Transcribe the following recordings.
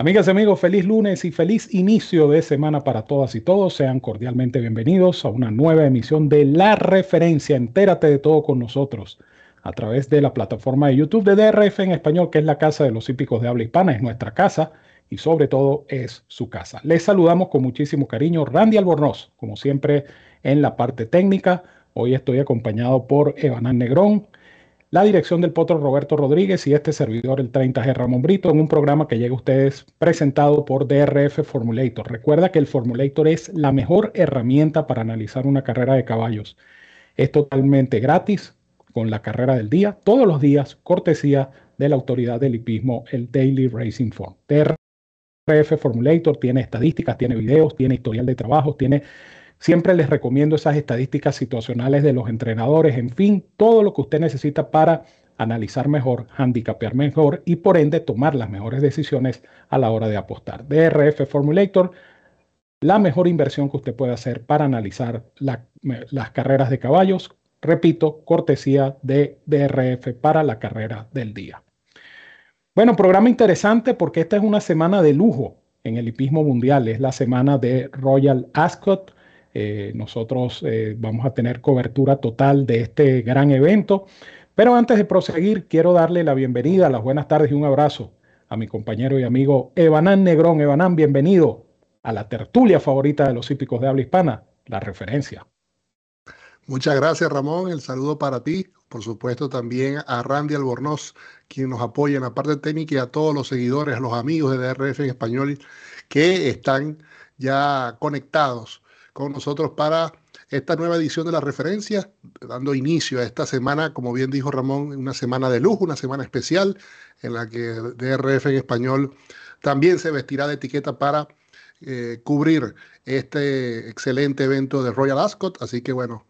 Amigas y amigos, feliz lunes y feliz inicio de semana para todas y todos. Sean cordialmente bienvenidos a una nueva emisión de La Referencia. Entérate de todo con nosotros a través de la plataforma de YouTube de DRF en español, que es la casa de los hípicos de habla hispana, es nuestra casa y sobre todo es su casa. Les saludamos con muchísimo cariño, Randy Albornoz, como siempre en la parte técnica. Hoy estoy acompañado por Evanán Negrón, la dirección del potro Roberto Rodríguez y este servidor, el 30G Ramón Brito, en un programa que llega a ustedes presentado por DRF Formulator. Recuerda que el Formulator es la mejor herramienta para analizar una carrera de caballos. Es totalmente gratis con la carrera del día, todos los días, cortesía de la autoridad del hipismo, el Daily Racing Form. DRF Formulator tiene estadísticas, tiene videos, tiene historial de trabajo, tiene Siempre les recomiendo esas estadísticas situacionales de los entrenadores, en fin, todo lo que usted necesita para analizar mejor, handicapear mejor y por ende tomar las mejores decisiones a la hora de apostar. DRF Formulator, la mejor inversión que usted puede hacer para analizar las carreras de caballos. Repito, cortesía de DRF para la carrera del día. Bueno, programa interesante porque esta es una semana de lujo en el hipismo mundial. Es la semana de Royal Ascot eh, nosotros eh, vamos a tener cobertura total de este gran evento. Pero antes de proseguir, quiero darle la bienvenida, las buenas tardes y un abrazo a mi compañero y amigo Evanán Negrón. Evanán, bienvenido a la tertulia favorita de los hípicos de habla hispana, la referencia. Muchas gracias, Ramón. El saludo para ti. Por supuesto, también a Randy Albornoz, quien nos apoya en la parte técnica y a todos los seguidores, a los amigos de DRF en español que están ya conectados con nosotros para esta nueva edición de la referencia, dando inicio a esta semana, como bien dijo Ramón, una semana de lujo, una semana especial en la que DRF en español también se vestirá de etiqueta para eh, cubrir este excelente evento de Royal Ascot. Así que bueno,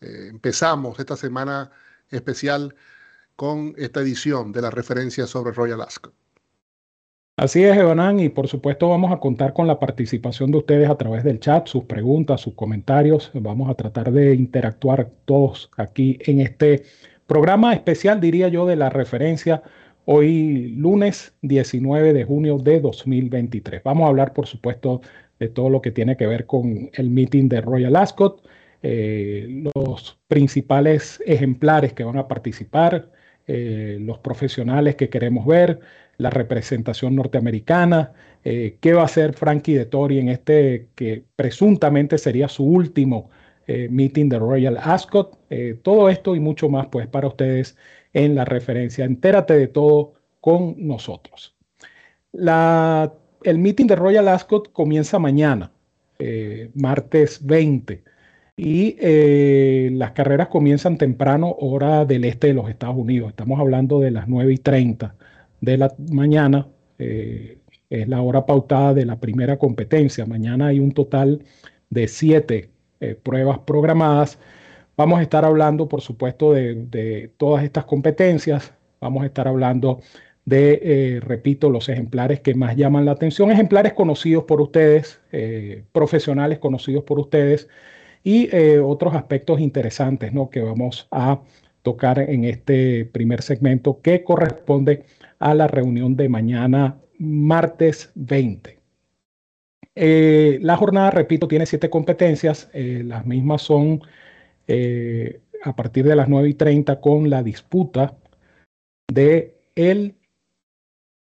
eh, empezamos esta semana especial con esta edición de la referencia sobre Royal Ascot. Así es, Evanán, y por supuesto vamos a contar con la participación de ustedes a través del chat, sus preguntas, sus comentarios. Vamos a tratar de interactuar todos aquí en este programa especial, diría yo, de la referencia hoy lunes 19 de junio de 2023. Vamos a hablar, por supuesto, de todo lo que tiene que ver con el meeting de Royal Ascot, eh, los principales ejemplares que van a participar, eh, los profesionales que queremos ver, la representación norteamericana, eh, qué va a hacer Frankie de Tori en este que presuntamente sería su último eh, meeting de Royal Ascot. Eh, todo esto y mucho más pues para ustedes en la referencia. Entérate de todo con nosotros. La, el meeting de Royal Ascot comienza mañana, martes 20. Y las carreras comienzan temprano, hora del este de los Estados Unidos. Estamos hablando de las 9 y 30 de la mañana. Eh, es la hora pautada de la primera competencia. Mañana hay un total de siete eh, pruebas programadas. Vamos a estar hablando, por supuesto, de, todas estas competencias. Vamos a estar hablando de, eh, repito, los ejemplares que más llaman la atención, ejemplares conocidos por ustedes, profesionales conocidos por ustedes y otros aspectos interesantes ¿no? que vamos a tocar en este primer segmento que corresponde a la reunión de mañana, martes 20. Eh, la jornada, repito, tiene siete competencias. Eh, las mismas son eh, a partir de las 9 y 30 con la disputa de el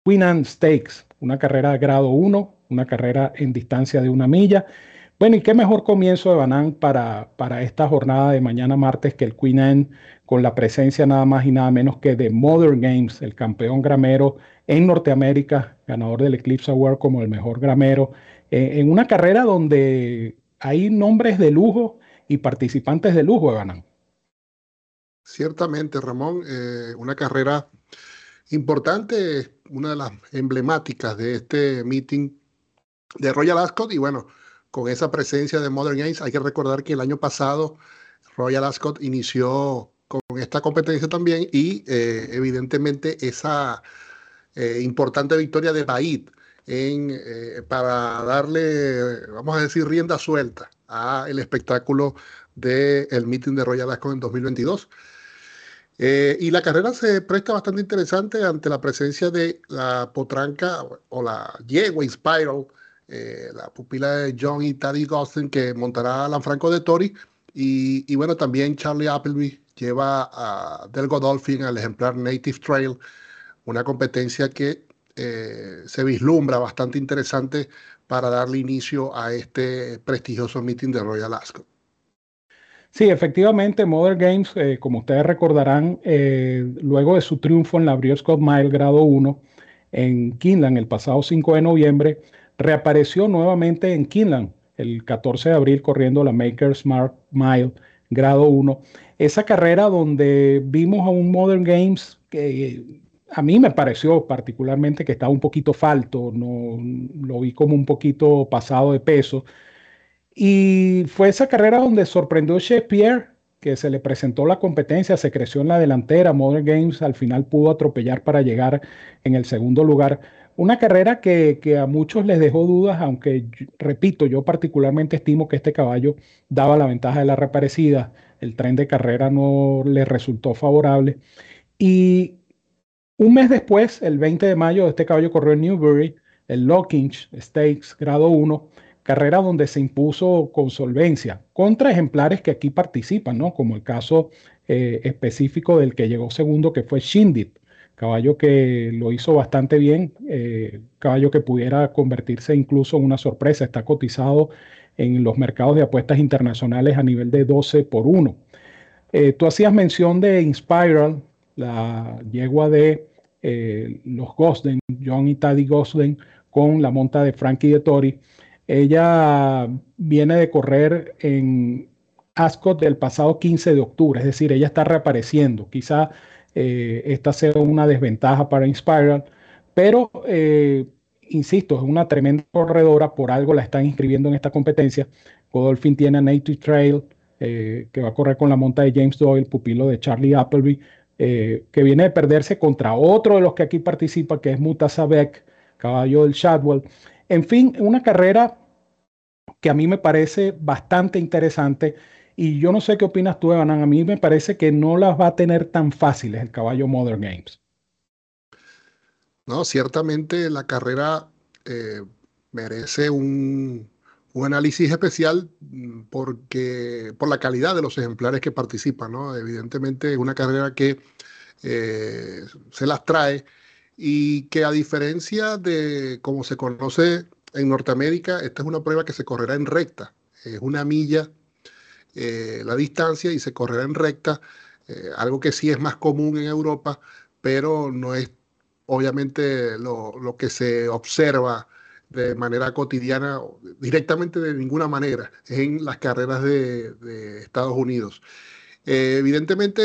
Queen Anne Stakes, una carrera de grado 1, una carrera en distancia de una milla. Bueno, y qué mejor comienzo de Banán para, para esta jornada de mañana martes que el Queen Anne con la presencia nada más y nada menos que de Modern Games, el campeón gramero en Norteamérica, ganador del Eclipse Award como el mejor gramero, eh, en una carrera donde hay nombres de lujo y participantes de lujo, Evanán. Ciertamente, Ramón, eh, una carrera importante, una de las emblemáticas de este meeting de Royal Ascot y bueno, con esa presencia de Modern Games, hay que recordar que el año pasado Royal Ascot inició con esta competencia también y eh, evidentemente esa eh, importante victoria de Baid en, eh, para darle, vamos a decir, rienda suelta a el espectáculo del el meeting de Royal Ascot en 2022. y la carrera se presta bastante interesante ante la presencia de la potranca o la yegua Spiral, la pupila de John y Taddy Gostin que montará Lanfranco de Tori. Y, bueno, también Charlie Appleby lleva a Del Godolphin al ejemplar Native Trail, una competencia que eh, se vislumbra bastante interesante para darle inicio a este prestigioso meeting de Royal Ascot. Sí, efectivamente, Modern Games, eh, como ustedes recordarán, eh, luego de su triunfo en la Brio Scott Mile grado 1 en Kinland el pasado 5 de noviembre, reapareció nuevamente en Kinland el 14 de abril corriendo la Maker's Mark Mile grado 1 esa carrera donde vimos a un Modern Games que a mí me pareció particularmente que estaba un poquito falto, no, lo vi como un poquito pasado de peso. Y fue esa carrera donde sorprendió Shakespeare, que se le presentó la competencia, se creció en la delantera, Modern Games al final pudo atropellar para llegar en el segundo lugar. Una carrera que, que, a muchos les dejó dudas, aunque repito, yo particularmente estimo que este caballo daba la ventaja de la reparecida el tren de carrera no le resultó favorable. Y un mes después, el 20 de mayo, este caballo corrió en Newbury, el Lockinge Stakes grado 1, carrera donde se impuso con solvencia contra ejemplares que aquí participan, ¿no? como el caso eh, específico del que llegó segundo, que fue Shindit, caballo que lo hizo bastante bien, eh, caballo que pudiera convertirse incluso en una sorpresa, está cotizado en los mercados de apuestas internacionales a nivel de 12 por 1. Eh, tú hacías mención de Inspiral, la yegua de eh, los Gosden, John y Taddy Gosden, con la monta de Frankie de Tori. Ella viene de correr en Ascot del pasado 15 de octubre, es decir, ella está reapareciendo. Quizá eh, esta sea una desventaja para Inspiral, pero insisto, es una tremenda corredora, por algo la están inscribiendo en esta competencia. Godolphin tiene a Native Trail, eh, que va a correr con la monta de James Doyle, pupilo de Charlie Appleby, eh, que viene de perderse contra otro de los que aquí participa, que es Mutasabek, caballo del Shadwell. En fin, una carrera que a mí me parece bastante interesante. Y yo no sé qué opinas tú, Evan. A mí me parece que no las va a tener tan fáciles el caballo Modern Games. No, ciertamente la carrera eh, merece un, análisis especial mm, porque, por la calidad de los ejemplares que participan. ¿no? Evidentemente es una carrera que eh, se las trae y que a diferencia de como se conoce en Norteamérica, esta es una prueba que se correrá en recta. Es una milla eh, la distancia y se correrá en recta, algo que sí es más común en Europa, pero no es obviamente lo, que se observa de manera cotidiana, directamente de ninguna manera, en las carreras de, Estados Unidos. Eh, evidentemente,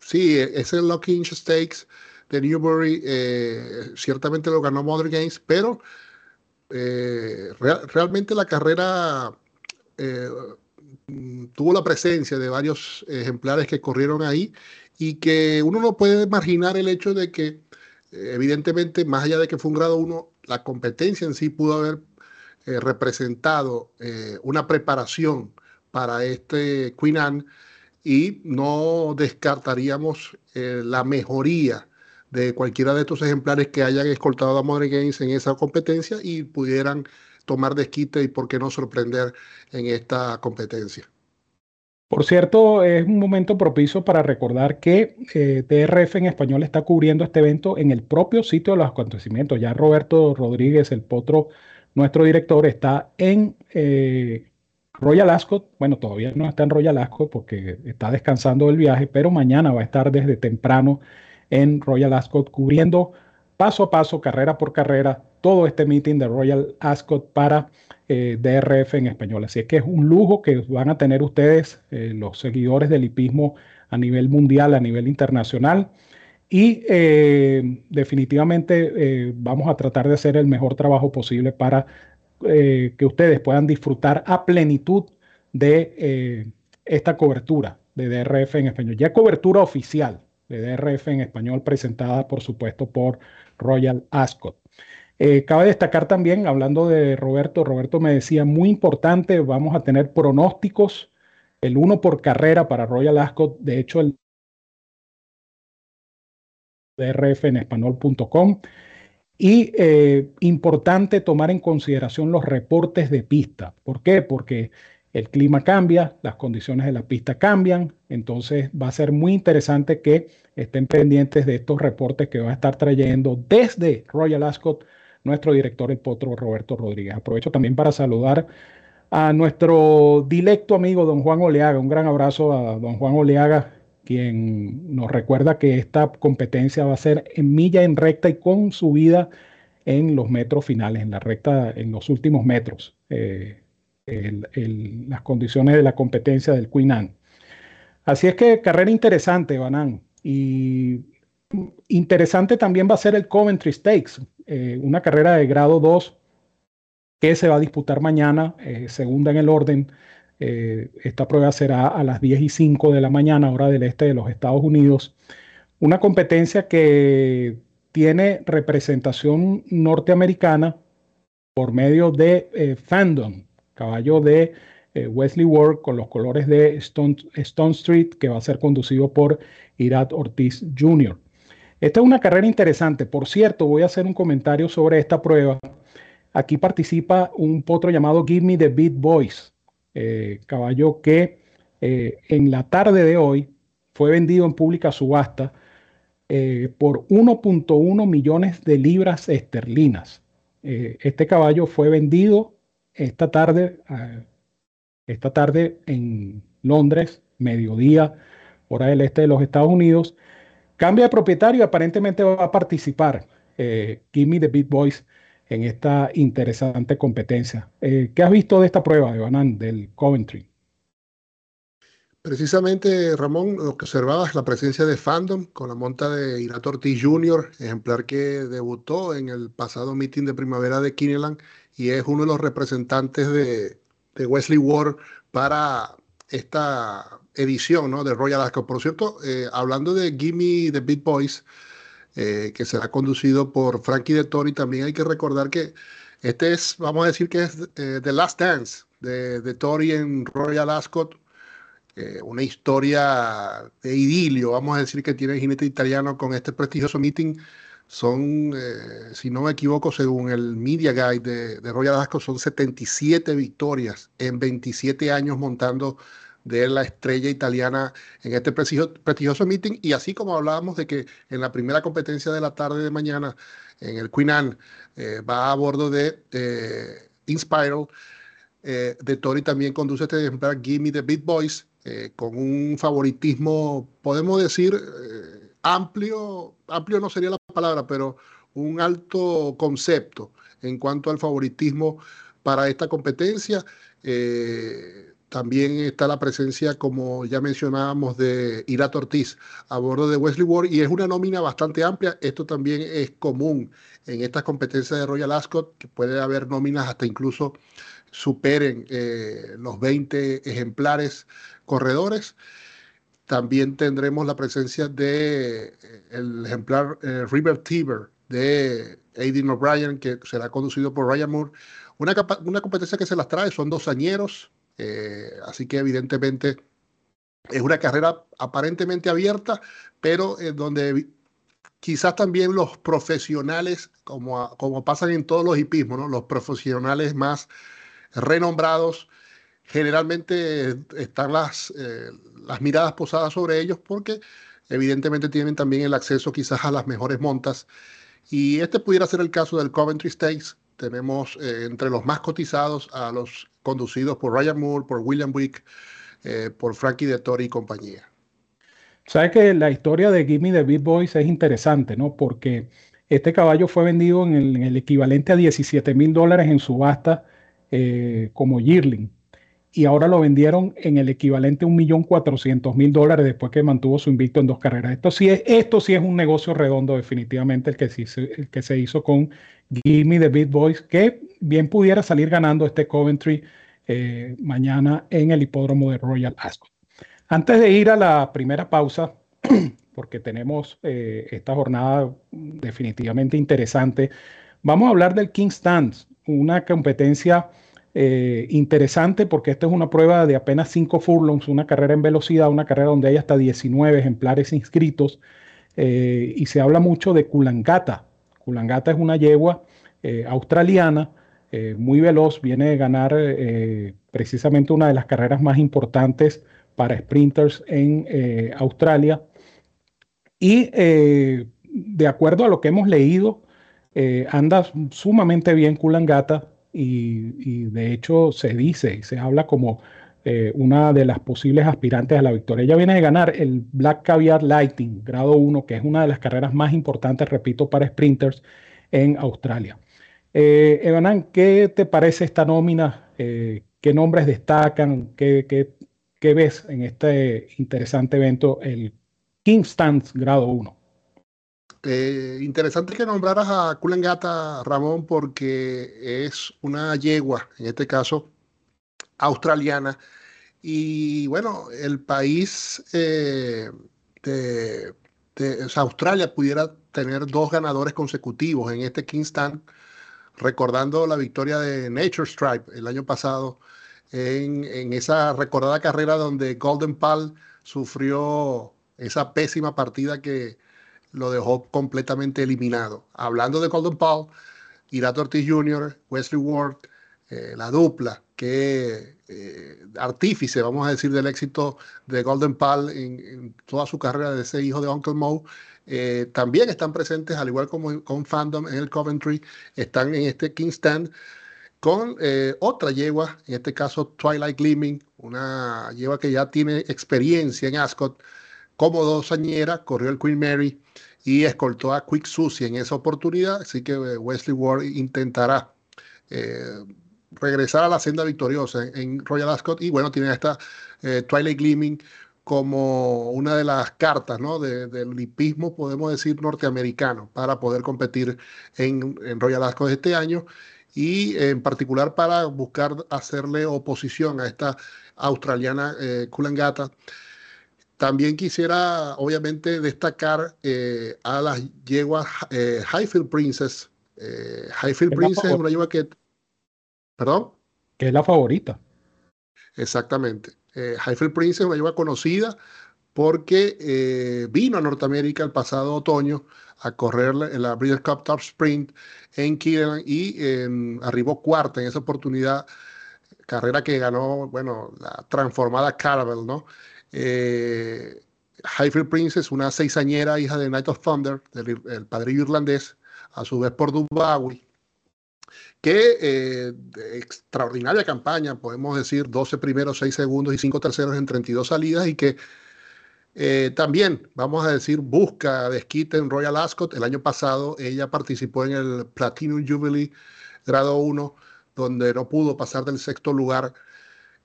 sí, ese Lockinge Stakes de Newbury eh, ciertamente lo ganó Modern Games, pero eh, realmente la carrera tuvo la presencia de varios ejemplares que corrieron ahí y que uno no puede imaginar el hecho de que evidentemente, más allá de que fue un grado 1, la competencia en sí pudo haber eh, representado eh, una preparación para este Queen Anne y no descartaríamos eh, la mejoría de cualquiera de estos ejemplares que hayan escoltado a Modern Games en esa competencia y pudieran tomar desquite y por qué no sorprender en esta competencia. Por cierto, es un momento propicio para recordar que eh, TRF en español está cubriendo este evento en el propio sitio de los acontecimientos. Ya Roberto Rodríguez, el potro, nuestro director, está en eh, Royal Ascot. Bueno, todavía no está en Royal Ascot porque está descansando del viaje, pero mañana va a estar desde temprano en Royal Ascot cubriendo paso a paso, carrera por carrera, todo este meeting de Royal Ascot para eh, DRF en español. Así es que es un lujo que van a tener ustedes, eh, los seguidores del hipismo a nivel mundial, a nivel internacional. Y eh, definitivamente vamos a tratar de hacer el mejor trabajo posible para que ustedes puedan disfrutar a plenitud de esta cobertura de DRF en español. Ya cobertura oficial de DRF en español presentada, por supuesto, por Royal Ascot. Eh, cabe destacar también, hablando de Roberto, Roberto me decía, muy importante, vamos a tener pronósticos, el uno por carrera para Royal Ascot, de hecho el DRF en español.com. Y eh, importante tomar en consideración los reportes de pista. ¿Por qué? Porque el clima cambia, las condiciones de la pista cambian, entonces va a ser muy interesante que estén pendientes de estos reportes que va a estar trayendo desde Royal Ascot nuestro director el potro Roberto Rodríguez. Aprovecho también para saludar a nuestro directo amigo don Juan Oleaga. Un gran abrazo a don Juan Oleaga, quien nos recuerda que esta competencia va a ser en milla en recta y con subida en los metros finales, en la recta, en los últimos metros, eh, las condiciones de la competencia del Queen Anne. Así es que carrera interesante, Banán. Y interesante también va a ser el Coventry Stakes, eh, una carrera de grado 2 que se va a disputar mañana, eh, segunda en el orden. Eh, esta prueba será a las 10 y 5 de la mañana, hora del este de los Estados Unidos. Una competencia que tiene representación norteamericana por medio de Fandom, caballo de Wesley Ward con los colores de Stone, Stone, Street, que va a ser conducido por Irat Ortiz Jr. Esta es una carrera interesante. Por cierto, voy a hacer un comentario sobre esta prueba. Aquí participa un potro llamado Give Me the Beat Boys, eh, caballo que eh, en la tarde de hoy fue vendido en pública subasta eh, por 1.1 millones de libras esterlinas. este caballo fue vendido esta tarde, esta tarde en Londres, mediodía, hora del este de los Estados Unidos. Cambia de propietario aparentemente va a participar eh, Gimme the Beat Boys en esta interesante competencia. Eh, ¿Qué has visto de esta prueba, Evanan, del Coventry? Precisamente, Ramón, lo que observaba es la presencia de Fandom con la monta de Irato Ortiz Jr., ejemplar que debutó en el pasado meeting de primavera de Kineland y es uno de los representantes de, de Wesley Ward para esta edición de Royal Ascot. Por cierto, eh, hablando de Gimme the Beat Boys, eh, que será conducido por Frankie de Tori, también hay que recordar que este es, vamos a decir que es eh, The Last Dance de, de Tori en Royal Ascot. una historia de idilio, vamos a decir que tiene el jinete italiano con este prestigioso meeting. Son, si no me equivoco, según el Media Guide de, de Royal Ascot, son 77 victorias en 27 años montando de la estrella italiana en este prestigioso meeting. Y así como hablábamos de que en la primera competencia de la tarde de mañana, en el Queen Anne, eh, va a bordo de eh, Inspiral, eh, de Tori también conduce este ejemplar Gimme the Beat Boys, con un favoritismo, podemos decir, amplio, amplio no sería la palabra, pero un alto concepto en cuanto al favoritismo para esta competencia. También está la presencia, como ya mencionábamos, de Irato Ortiz a bordo de Wesley Ward y es una nómina bastante amplia. Esto también es común en estas competencias de Royal Ascot, que puede haber nóminas hasta incluso superen eh, los 20 ejemplares corredores. También tendremos la presencia de eh, el ejemplar eh, River Tiber de Aidan O'Brien, que será conducido por Ryan Moore. Una, una competencia que se las trae, son dos añeros, eh, así que evidentemente es una carrera aparentemente abierta, pero donde quizás también los profesionales, como, como pasan en todos los hipismos, los profesionales más renombrados, generalmente están las, eh, las miradas posadas sobre ellos porque evidentemente tienen también el acceso quizás a las mejores montas. Y este pudiera ser el caso del Coventry Stakes. Tenemos eh, entre los más cotizados a los conducidos por Ryan Moore, por William Wick, eh, por Frankie de Tori y compañía. Sabes que la historia de Gimme the Beat Boys es interesante, ¿no? Porque este caballo fue vendido en el, equivalente a 17 mil dólares en subasta eh, como yearling. Y ahora lo vendieron en el equivalente a 1.400.000 dólares después que mantuvo su invicto en dos carreras. Esto sí es, esto sí es un negocio redondo, definitivamente, el que, el que se hizo con Gimme the Beat Boys, que bien pudiera salir ganando este Coventry eh, mañana en el hipódromo de Royal Ascot. Antes de ir a la primera pausa, porque tenemos eh, esta jornada definitivamente interesante, vamos a hablar del King Stand, una competencia eh, interesante porque esta es una prueba de apenas 5 furlongs, una carrera en velocidad, una carrera donde hay hasta 19 ejemplares inscritos y se habla mucho de Kulangata. Kulangata es una yegua australiana muy veloz, viene de ganar precisamente una de las carreras más importantes para sprinters en Australia. Y de acuerdo a lo que hemos leído, anda sumamente bien Kulangata y, de hecho se dice y se habla como eh, una de las posibles aspirantes a la victoria. Ella viene de ganar el Black Caviar Lighting, grado 1, que es una de las carreras más importantes, repito, para sprinters en Australia. Eh, Evanan, ¿qué te parece esta nómina? Eh, ¿Qué nombres destacan? ¿Qué, ves en este interesante evento, el King Stands grado 1? Eh, interesante que nombraras a Kulengata, Ramón, porque es una yegua, en este caso australiana. Y bueno, el país eh, de, Australia pudiera tener dos ganadores consecutivos en este Kingston, recordando la victoria de Nature Stripe el año pasado en, esa recordada carrera donde Golden Pal sufrió esa pésima partida que lo dejó completamente eliminado. Hablando de Golden Paul, Irato Ortiz Jr., Wesley Ward, eh, la dupla, que eh, artífice, vamos a decir, del éxito de Golden Pal en, toda su carrera de ese hijo de Uncle Moe, eh, también están presentes, al igual como con Fandom en el Coventry, están en este King Stand con otra yegua, en este caso Twilight Gleaming, una yegua que ya tiene experiencia en Ascot, como dosañera, corrió el Queen Mary y escoltó a Quick Susie en esa oportunidad, así que eh, Wesley Ward intentará eh, regresar a la senda victoriosa en, Royal Ascot. Y bueno, tiene esta eh, Twilight Gleaming como una de las cartas ¿no? del hipismo, podemos decir, norteamericano para poder competir en, Royal Ascot este año y en particular para buscar hacerle oposición a esta australiana eh, Kulangata también quisiera, obviamente, destacar eh, a las yeguas eh, Highfield Princess. Eh, Highfield Princess es una yegua que. ¿Perdón? Que es la favorita. Exactamente. Eh, Highfield Princess es una yegua conocida porque vino a Norteamérica el pasado otoño a correr en la Breeders' Cup Top Sprint en Keeneland y em, arribó cuarta en esa oportunidad, carrera que ganó, bueno, la transformada Caravel, ¿no? Eh, Highfield Princess, una seisañera hija de Night of Thunder, del padrillo irlandés, a su vez por Dubawi, que eh, extraordinaria campaña, podemos decir 12 primeros, 6 segundos y 5 terceros en 32 salidas y que eh, también, vamos a decir, busca desquite en Royal Ascot. El año pasado ella participó en el Platinum Jubilee grado 1, donde no pudo pasar del sexto lugar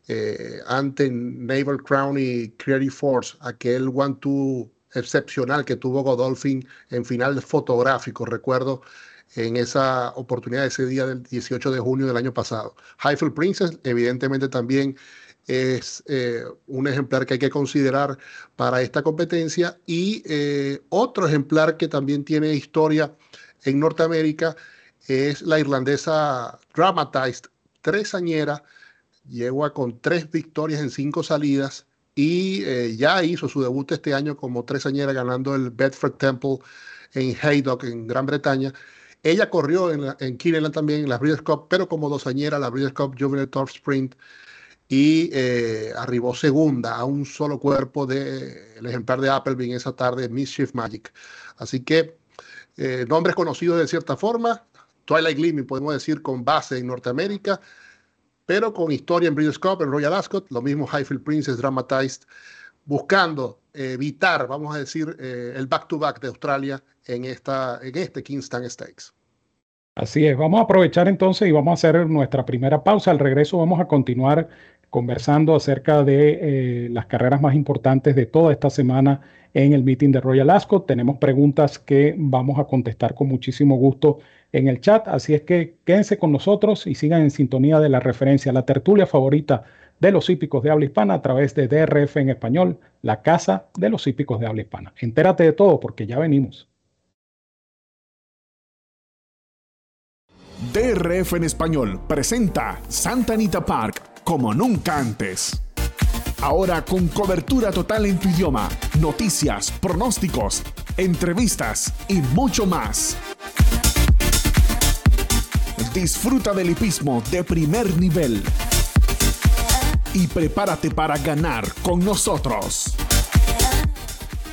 eh, ante Naval Crown y Creative Force, aquel one-two excepcional que tuvo Godolphin en final fotográfico, recuerdo en esa oportunidad, ese día del 18 de junio del año pasado. Highfield Princess, evidentemente también es eh, un ejemplar que hay que considerar para esta competencia y eh, otro ejemplar que también tiene historia en Norteamérica es la irlandesa Dramatized, tresañera, Llegó con tres victorias en cinco salidas y eh, ya hizo su debut este año como tresañera ganando el Bedford Temple en Haydock, en Gran Bretaña. Ella corrió en, en también, en la Breeders' Cup, pero como dosañera, la Breeders' Cup Juvenile Tour Sprint y eh, arribó segunda a un solo cuerpo del ejemplar de Appleby en esa tarde, Mischief Magic. Así que eh, nombres conocidos de cierta forma, Twilight Gleaming podemos decir con base en Norteamérica, pero con historia en Breeders' Cup, en Royal Ascot, lo mismo Highfield Princess Dramatized, buscando evitar, vamos a decir, eh, el back-to-back de Australia en, esta, en este Kingston Stakes. Así es, vamos a aprovechar entonces y vamos a hacer nuestra primera pausa. Al regreso vamos a continuar conversando acerca de las carreras más importantes de toda esta semana en el meeting de Royal Ascot. Tenemos preguntas que vamos a contestar con muchísimo gusto en el chat, así es que quédense con nosotros y sigan en sintonía de la referencia, la tertulia favorita de los hípicos de habla hispana a través de DRF en español, la casa de los hípicos de habla hispana. Entérate de todo porque ya venimos. DRF en español presenta Santa Anita Park como nunca antes. Ahora con cobertura total en tu idioma, noticias, pronósticos, entrevistas y mucho más. Disfruta del hipismo de primer nivel. Y prepárate para ganar con nosotros.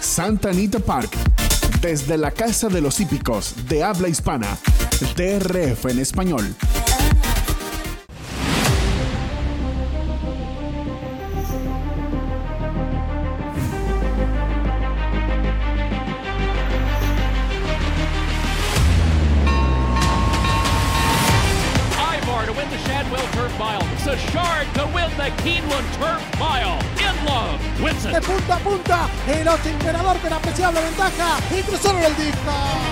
Santa Anita Park, desde la Casa de los Hípicos de habla hispana, DRF en español. Imperador con apreciable ventaja y cruzaron el disco.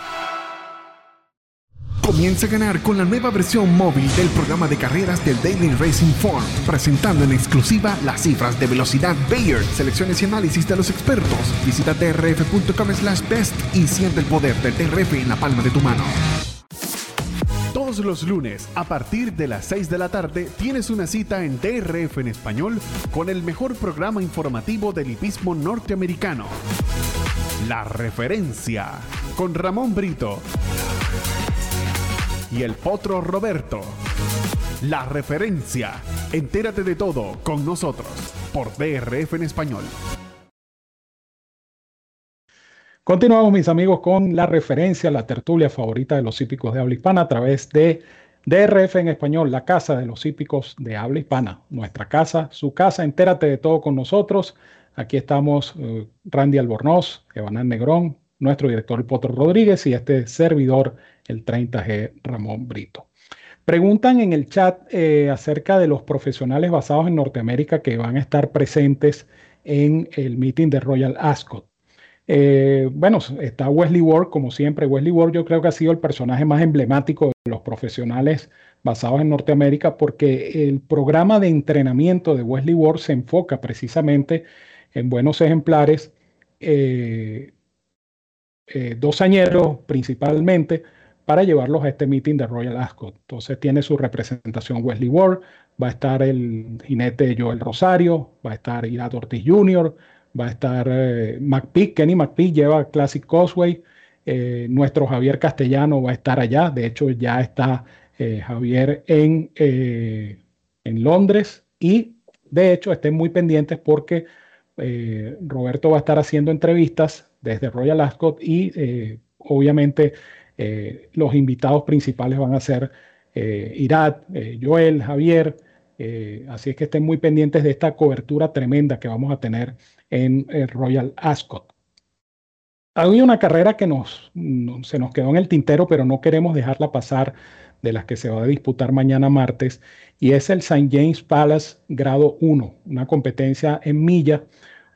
Comienza a ganar con la nueva versión móvil del programa de carreras del Daily Racing Form, presentando en exclusiva las cifras de velocidad Bayer, selecciones y análisis de los expertos. Visita trf.com slash best y siente el poder del TRF en la palma de tu mano. Todos los lunes, a partir de las 6 de la tarde, tienes una cita en DRF en español con el mejor programa informativo del hipismo norteamericano. La referencia con Ramón Brito y el potro Roberto. La referencia. Entérate de todo con nosotros por DRF en español. Continuamos mis amigos con la referencia, la tertulia favorita de los hípicos de habla hispana a través de DRF en español, la casa de los hípicos de habla hispana. Nuestra casa, su casa, entérate de todo con nosotros. Aquí estamos uh, Randy Albornoz, Evanán Negrón, nuestro director el Potro Rodríguez y este servidor el 30G Ramón Brito. Preguntan en el chat eh, acerca de los profesionales basados en Norteamérica que van a estar presentes en el meeting de Royal Ascot. Eh, bueno, está Wesley Ward, como siempre. Wesley Ward yo creo que ha sido el personaje más emblemático de los profesionales basados en Norteamérica porque el programa de entrenamiento de Wesley Ward se enfoca precisamente en buenos ejemplares, eh, dos añeros principalmente, para llevarlos a este meeting de Royal Ascot. Entonces tiene su representación Wesley Ward, va a estar el jinete Joel Rosario, va a estar Irad Ortiz Jr., va a estar eh, McPeak, Kenny McPeak lleva Classic Causeway, eh, nuestro Javier Castellano va a estar allá, de hecho ya está eh, Javier en, en Londres y de hecho estén muy pendientes porque Roberto va a estar haciendo entrevistas desde Royal Ascot y obviamente eh, los invitados principales van a ser eh, Irat, eh, Joel, Javier, así es que estén muy pendientes de esta cobertura tremenda que vamos a tener en Royal Ascot. Hay una carrera que nos, se nos quedó en el tintero, pero no queremos dejarla pasar de las que se va a disputar mañana martes, y es el St. James Palace Grado 1, una competencia en milla,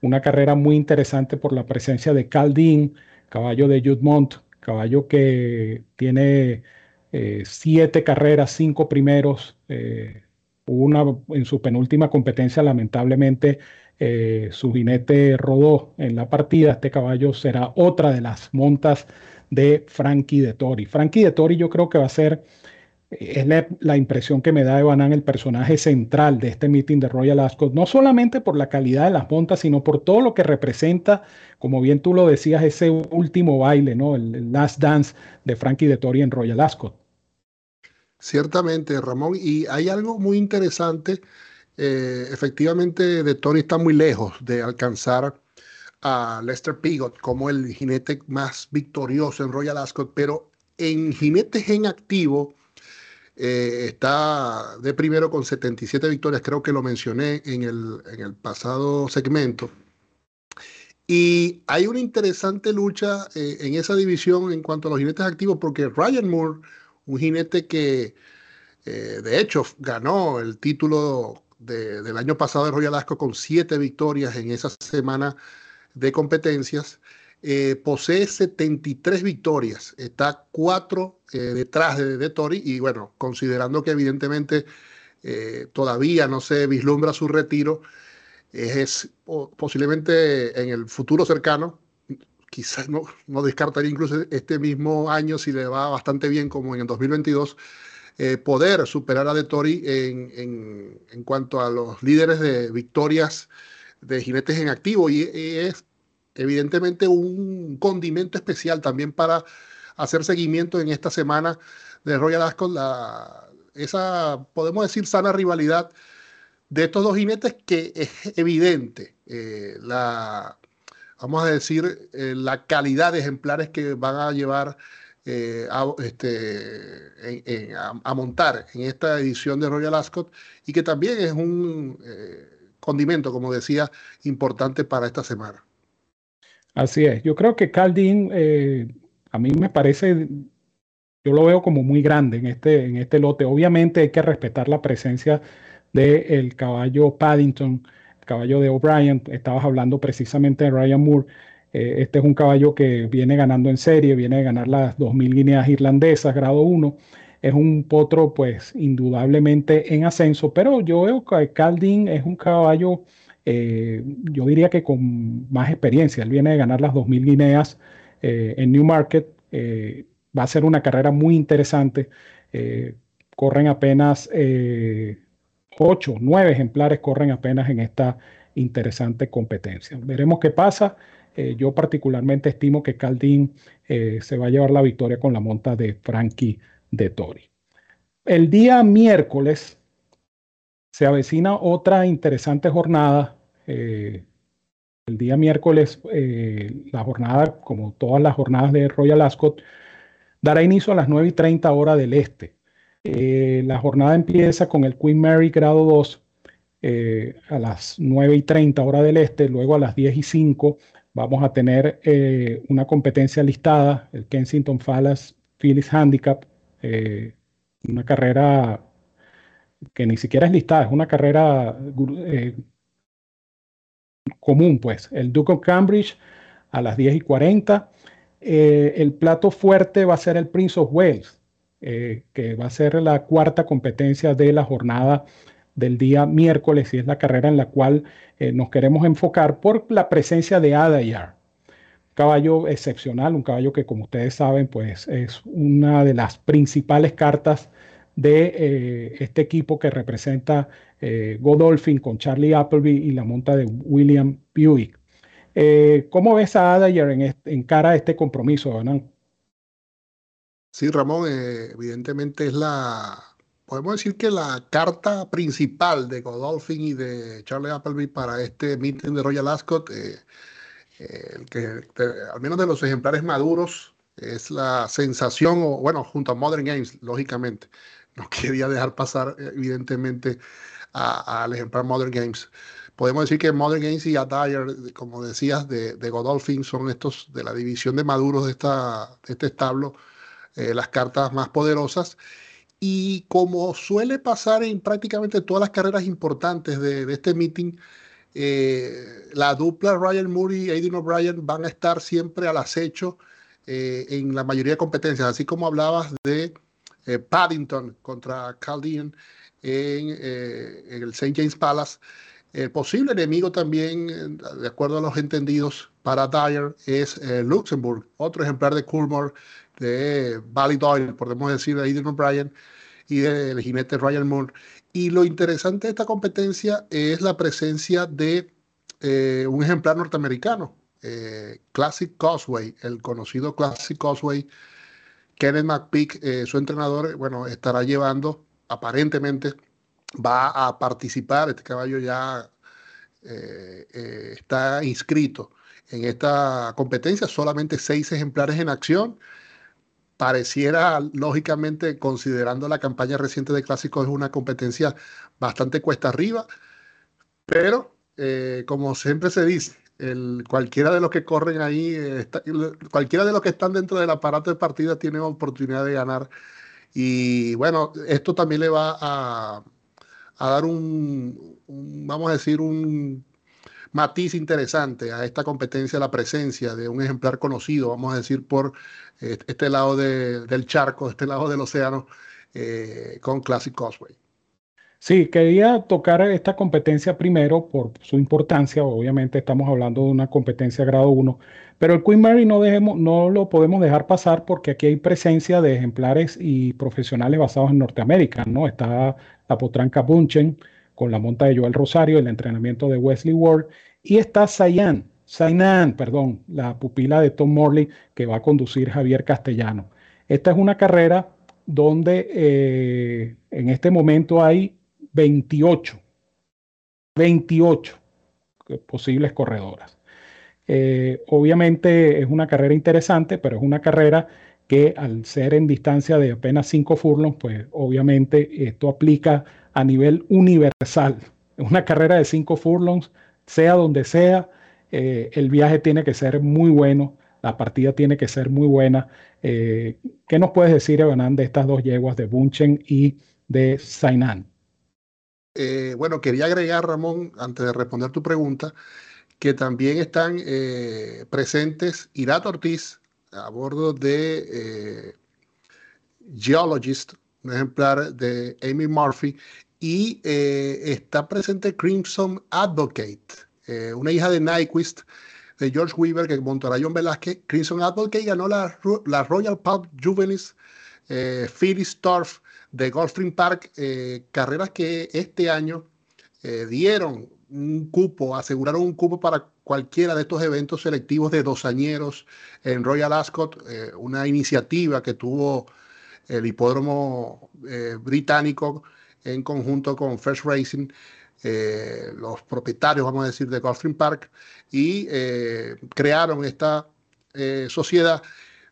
una carrera muy interesante por la presencia de Cal Dean, caballo de Judmont, caballo que tiene eh, siete carreras, cinco primeros. Eh, una en su penúltima competencia, lamentablemente, eh, su jinete rodó en la partida, este caballo será otra de las montas de Frankie de Tori. Frankie de Tori yo creo que va a ser, es la, impresión que me da de el personaje central de este meeting de Royal Ascot, no solamente por la calidad de las montas, sino por todo lo que representa, como bien tú lo decías, ese último baile, ¿no? El, last dance de Frankie de Tori en Royal Ascot. Ciertamente, Ramón, y hay algo muy interesante. Eh, efectivamente, de Tori está muy lejos de alcanzar a Lester Pigot como el jinete más victorioso en Royal Ascot, pero en jinetes en activo eh, está de primero con 77 victorias, creo que lo mencioné en el, en el pasado segmento. Y hay una interesante lucha eh, en esa división en cuanto a los jinetes activos, porque Ryan Moore, un jinete que eh, de hecho ganó el título del año pasado de Royal Ascot con siete victorias en esa semana de competencias, eh, posee 73 victorias, está cuatro eh, detrás de, de, Tori y bueno, considerando que evidentemente eh, todavía no se vislumbra su retiro, es, posiblemente en el futuro cercano, quizás no, no descartaría incluso este mismo año si le va bastante bien como en el 2022, poder superar a De Tori en, en, en, cuanto a los líderes de victorias de jinetes en activo. Y, es evidentemente un condimento especial también para hacer seguimiento en esta semana de Royal Ascot, la, esa, podemos decir, sana rivalidad de estos dos jinetes que es evidente eh, la, vamos a decir, eh, la calidad de ejemplares que van a llevar eh, este, a, montar en esta edición de Royal Ascot y que también es un condimento, como decía, importante para esta semana. Así es. Yo creo que Caldín, eh, a mí me parece, yo lo veo como muy grande en este, en este lote. Obviamente hay que respetar la presencia del caballo Paddington, el caballo de O'Brien. Estabas hablando precisamente de Ryan Moore. Eh, este es un caballo que viene ganando en serie, viene a ganar las 2.000 guineas irlandesas, grado 1 es un potro pues indudablemente en ascenso, pero yo veo que Caldin es un caballo, eh, yo diría que con más experiencia, él viene de ganar las 2.000 guineas eh, en Newmarket, eh, va a ser una carrera muy interesante, corren apenas 8, 9 ejemplares, corren apenas en esta interesante competencia. Veremos qué pasa. yo particularmente estimo que Caldín se va a llevar la victoria con la monta de Frankie de Tori. El día miércoles se avecina otra interesante jornada. Eh, el día miércoles, eh, la jornada, como todas las jornadas de Royal Ascot, dará inicio a las 9 y 30 horas del este. Eh, la jornada empieza con el Queen Mary grado 2 a las 9 y 30 horas del este, luego a las 10 y 5 vamos a tener una competencia listada, el Kensington Palace Phyllis Handicap, una carrera que ni siquiera es listada, es una carrera eh, común, pues. El Duke of Cambridge a las 10 y 40. Eh, el plato fuerte va a ser el Prince of Wales, que va a ser la cuarta competencia de la jornada del día miércoles y es la carrera en la cual nos queremos enfocar por la presencia de Adayar caballo excepcional, un caballo que como ustedes saben, pues es una de las principales cartas de eh, este equipo que representa eh, Godolphin con Charlie Appleby y la monta de William Buick. Eh, ¿Cómo ves a Adair en, en, cara a este compromiso, Hernán? Sí, Ramón, evidentemente es la, podemos decir que la carta principal de Godolphin y de Charlie Appleby para este meeting de Royal Ascot el que al menos de los ejemplares maduros es la sensación, o bueno, junto a Modern Games, lógicamente. No quería dejar pasar, evidentemente, al ejemplar Modern Games. Podemos decir que Modern Games y Attire, como decías, de, Godolphin, son estos de la división de maduros de, esta, este establo, eh, las cartas más poderosas. Y como suele pasar en prácticamente todas las carreras importantes de, este meeting, eh, la dupla Ryan Moore y Aiden O'Brien van a estar siempre al acecho eh, en la mayoría de competencias, así como hablabas de eh, Paddington contra Chaldean en, el St. James Palace. El posible enemigo también, de acuerdo a los entendidos, para Dyer es Luxemburg, otro ejemplar de Coolmore, de Valley Doyle, podemos decir, de Aiden O'Brien y del jinete Ryan Moore. Y lo interesante de esta competencia es la presencia de eh, un ejemplar norteamericano, eh, Classic Causeway, el conocido Classic Causeway. Kenneth McPeak, eh, su entrenador, bueno, estará llevando, aparentemente, va a participar, este caballo ya está inscrito en esta competencia, solamente seis ejemplares en acción. Pareciera, lógicamente, considerando la campaña reciente de clásicos, es una competencia bastante cuesta arriba, pero eh, como siempre se dice, el, cualquiera de los que corren ahí, cualquiera de los que están dentro del aparato de partida tiene oportunidad de ganar. Y bueno, esto también le va a, dar un, vamos a decir, un matiz interesante a esta competencia, la presencia de un ejemplar conocido, vamos a decir, por este lado del charco, este lado del océano, eh, con Classic Causeway. Sí, quería tocar esta competencia primero por su importancia. Obviamente estamos hablando de una competencia grado 1, pero el Queen Mary no, dejemos, no lo podemos dejar pasar porque aquí hay presencia de ejemplares y profesionales basados en Norteamérica. ¿no? Está la potranca Bunchen con la monta de Joel Rosario, el entrenamiento de Wesley Ward, y está Sayan, Sainan, perdón, la pupila de Tom Morley que va a conducir Javier Castellano. Esta es una carrera donde eh, en este momento hay 28, 28 posibles corredoras. Eh, obviamente es una carrera interesante, pero es una carrera que al ser en distancia de apenas 5 furlongs, pues obviamente esto aplica a nivel universal. Una carrera de 5 furlongs, sea donde sea, eh, el viaje tiene que ser muy bueno, la partida tiene que ser muy buena. Eh, ¿Qué nos puedes decir, Evanán, de estas dos yeguas de Bunchen y de Sainan? Eh, bueno, quería agregar, Ramón, antes de responder tu pregunta, que también están presentes Irat Ortiz a bordo de Geologist, un ejemplar de Amy Murphy, y está presente Crimson Advocate, eh, una hija de Nyquist, de George Weaver, que montará John Velázquez, Crimson que ganó la, la Royal Pub Juvenis, eh, Phyllis Torf de Gulfstream Park, eh, carreras que este año eh, dieron un cupo, aseguraron un cupo para cualquiera de estos eventos selectivos de dosañeros en Royal Ascot, una iniciativa que tuvo el hipódromo británico en conjunto con First Racing eh, los propietarios, vamos a decir, de Gulfstream Park, y eh, crearon esta eh, sociedad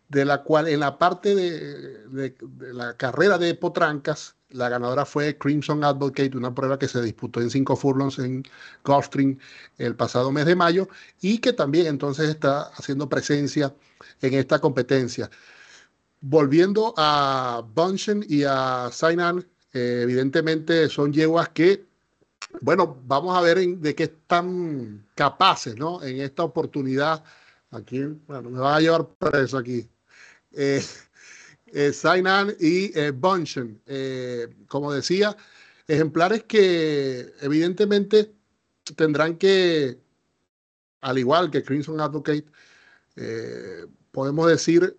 de la cual en la parte de, la carrera de potrancas, la ganadora fue Crimson Advocate, una prueba que se disputó en cinco furlongs en Gulfstream el pasado mes de mayo y que también entonces está haciendo presencia en esta competencia. Volviendo a Bunchen y a Sainan, evidentemente son yeguas que bueno, vamos a ver de qué están capaces, ¿no? En esta oportunidad. Aquí, bueno, me van a llevar preso aquí. Eh, eh Sainan y eh, Bunchen. Como decía, ejemplares que evidentemente tendrán que, al igual que Crimson Advocate, podemos decir,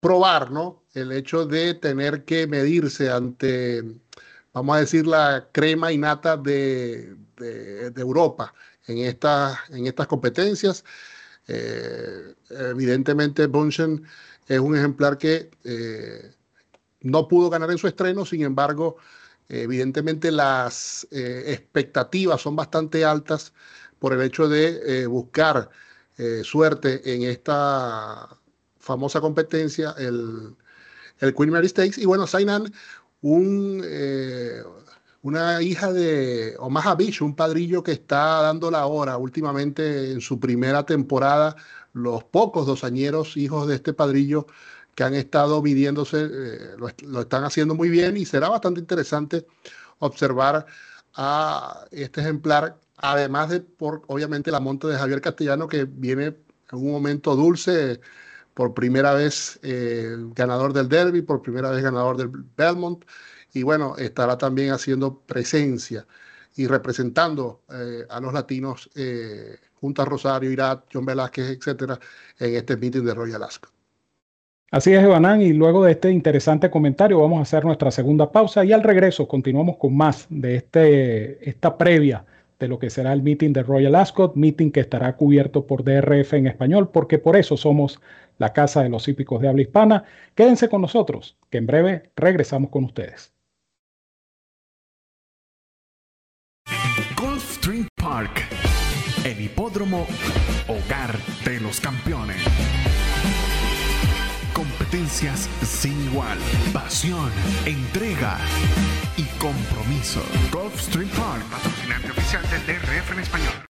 probar, ¿no? El hecho de tener que medirse ante vamos a decir, la crema innata de, de, Europa en, en estas competencias. Evidentemente, Bunchen es un ejemplar que eh, no pudo ganar en su estreno, sin embargo, evidentemente las eh, expectativas son bastante altas por el hecho de buscar suerte en esta famosa competencia, el, el Queen Mary Stakes. Y bueno, Sainan un, eh, una hija de Omaha Beach, un padrillo que está dando la hora últimamente en su primera temporada. Los pocos dosañeros hijos de este padrillo que han estado midiéndose eh, lo, están haciendo muy bien y será bastante interesante observar a este ejemplar, además de por obviamente la monta de Javier Castellano que viene en un momento dulce por primera vez eh, ganador del Derby, por primera vez ganador del Belmont, y bueno, estará también haciendo presencia. Y representando a los latinos junto a Rosario, Irat, John Velázquez, etcétera, en este meeting de Royal Ascot. Así es, Evanán, y luego de este interesante comentario vamos a hacer nuestra segunda pausa y al regreso continuamos con más de este, esta previa de lo que será el meeting de Royal Ascot, meeting que estará cubierto por DRF en español, porque por eso somos la Casa de los Hípicos de Habla Hispana. Quédense con nosotros, que en breve regresamos con ustedes. Park, el hipódromo hogar de los campeones. Competencias sin igual, pasión, entrega y compromiso. Gulfstream Park, patrocinante oficial del DRF en español.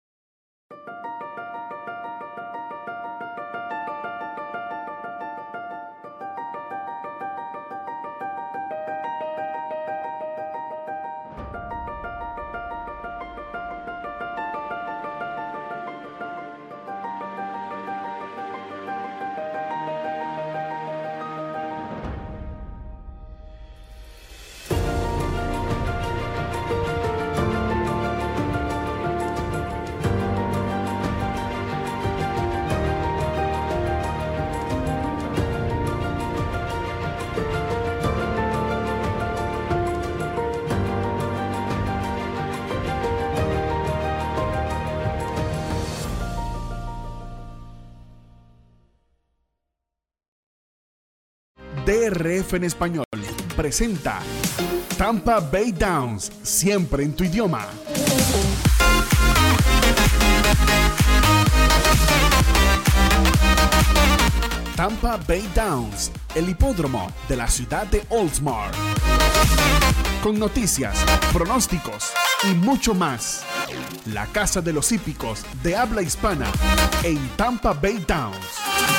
DRF en español presenta Tampa Bay Downs, siempre en tu idioma. Tampa Bay Downs, el hipódromo de la ciudad de Oldsmar. Con noticias, pronósticos y mucho más. La casa de los hípicos de habla hispana en Tampa Bay Downs.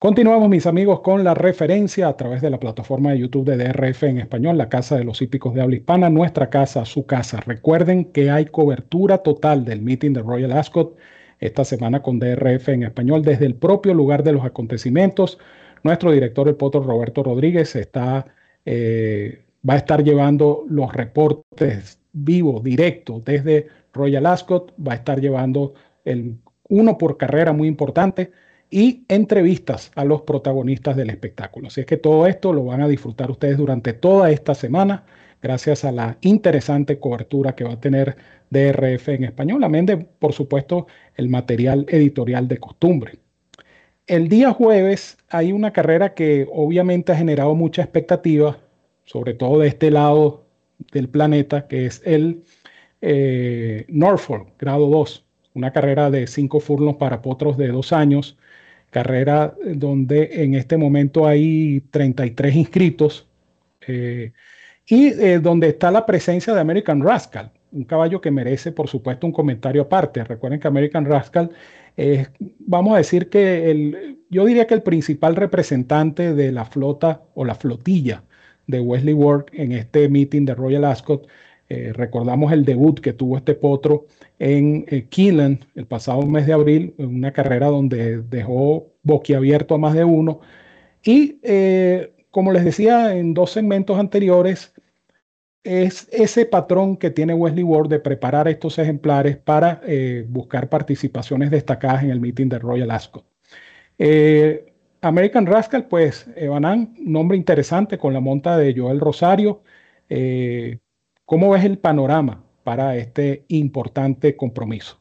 Continuamos, mis amigos, con la referencia a través de la plataforma de YouTube de DRF en español, la Casa de los Hípicos de Habla Hispana, nuestra casa, su casa. Recuerden que hay cobertura total del meeting de Royal Ascot esta semana con DRF en español desde el propio lugar de los acontecimientos. Nuestro director, el potro Roberto Rodríguez, está, eh, va a estar llevando los reportes vivos, directos desde Royal Ascot, va a estar llevando el uno por carrera muy importante y entrevistas a los protagonistas del espectáculo. Así es que todo esto lo van a disfrutar ustedes durante toda esta semana, gracias a la interesante cobertura que va a tener DRF en español, amén de, por supuesto, el material editorial de costumbre. El día jueves hay una carrera que obviamente ha generado mucha expectativa, sobre todo de este lado del planeta, que es el eh, Norfolk, grado 2, una carrera de cinco furlongs para potros de dos años carrera donde en este momento hay 33 inscritos eh, y eh, donde está la presencia de American Rascal, un caballo que merece, por supuesto, un comentario aparte. Recuerden que American Rascal es, vamos a decir que el, yo diría que el principal representante de la flota o la flotilla de Wesley Ward en este meeting de Royal Ascot. Eh, recordamos el debut que tuvo este potro en eh, el pasado mes de abril, en una carrera donde dejó boquiabierto a más de uno. Y eh, como les decía en dos segmentos anteriores, es ese patrón que tiene Wesley Ward de preparar estos ejemplares para eh, buscar participaciones destacadas en el meeting de Royal Ascot. American Rascal, pues, Evanan, nombre interesante con la monta de Joel Rosario. ¿Cómo ves el panorama para este importante compromiso.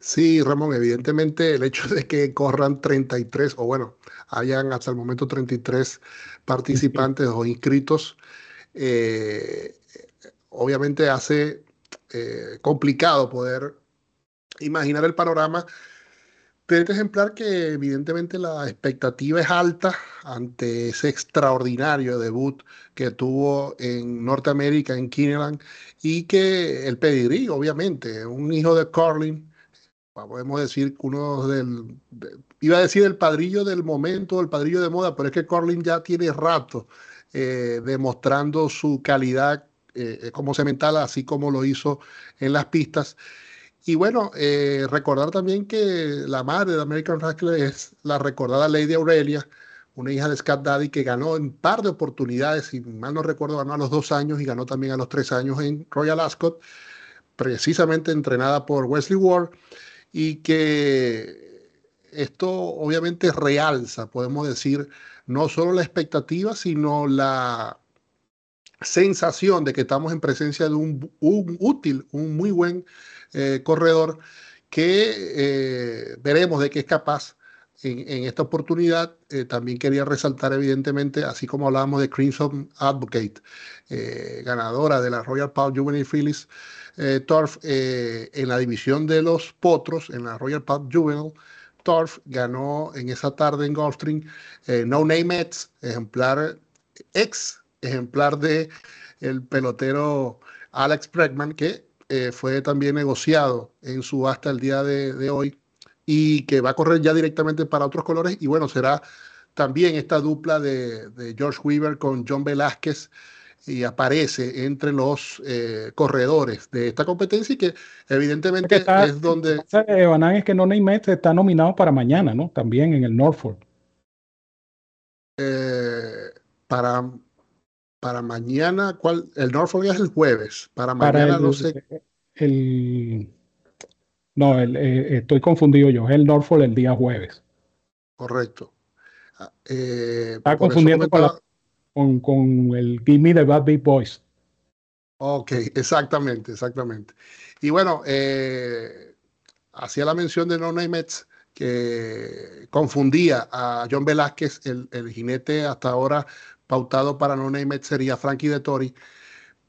Sí, Ramón, evidentemente el hecho de que corran 33, o bueno, hayan hasta el momento 33 participantes o inscritos, eh, obviamente hace eh, complicado poder imaginar el panorama, este ejemplar que evidentemente la expectativa es alta ante ese extraordinario debut que tuvo en Norteamérica, en Kineland, y que el pedigrí, obviamente, un hijo de Carlin, podemos decir uno del, iba a decir el padrillo del momento, el padrillo de moda, pero es que Carlin ya tiene rato eh, demostrando su calidad eh, como cemental, así como lo hizo en las pistas. Y bueno, eh, recordar también que la madre de American Wrestler es la recordada Lady Aurelia, una hija de Scott Daddy que ganó en par de oportunidades, si mal no recuerdo, ganó a los dos años y ganó también a los tres años en Royal Ascot, precisamente entrenada por Wesley Ward, y que esto obviamente realza, podemos decir, no solo la expectativa, sino la sensación de que estamos en presencia de un, útil, un muy buen eh, corredor que eh, veremos de qué es capaz en, esta oportunidad. Eh, también quería resaltar, evidentemente, así como hablábamos de Crimson Advocate, ganadora de la Royal Pub Juvenile Phillies Turf en la división de los potros, en la Royal Pub Juvenile. Turf ganó en esa tarde en Gulfstream No Name Mets, ejemplar ex ejemplar de el pelotero Alex Bregman, que eh, fue también negociado en subasta el día de, hoy y que va a correr ya directamente para otros colores. Y bueno, será también esta dupla de, George Weaver con John Velázquez y aparece entre los eh, corredores de esta competencia y que evidentemente es donde... Es que No Met está nominado para mañana, ¿no? También en el Norfolk. Eh, para, para mañana, ¿cuál? El Norfolk es el jueves. Para mañana no sé. El, no, el, eh, estoy confundido yo. Es el Norfolk el día jueves. Correcto. Ah, eh, Está confundiendo con, con, el Give Me the Bad Beat Boys. Ok, exactamente, exactamente. Y bueno, eh, hacía la mención de No Name que confundía a John Velázquez, el, el jinete hasta ahora pautado para No Name sería Frankie de Tori.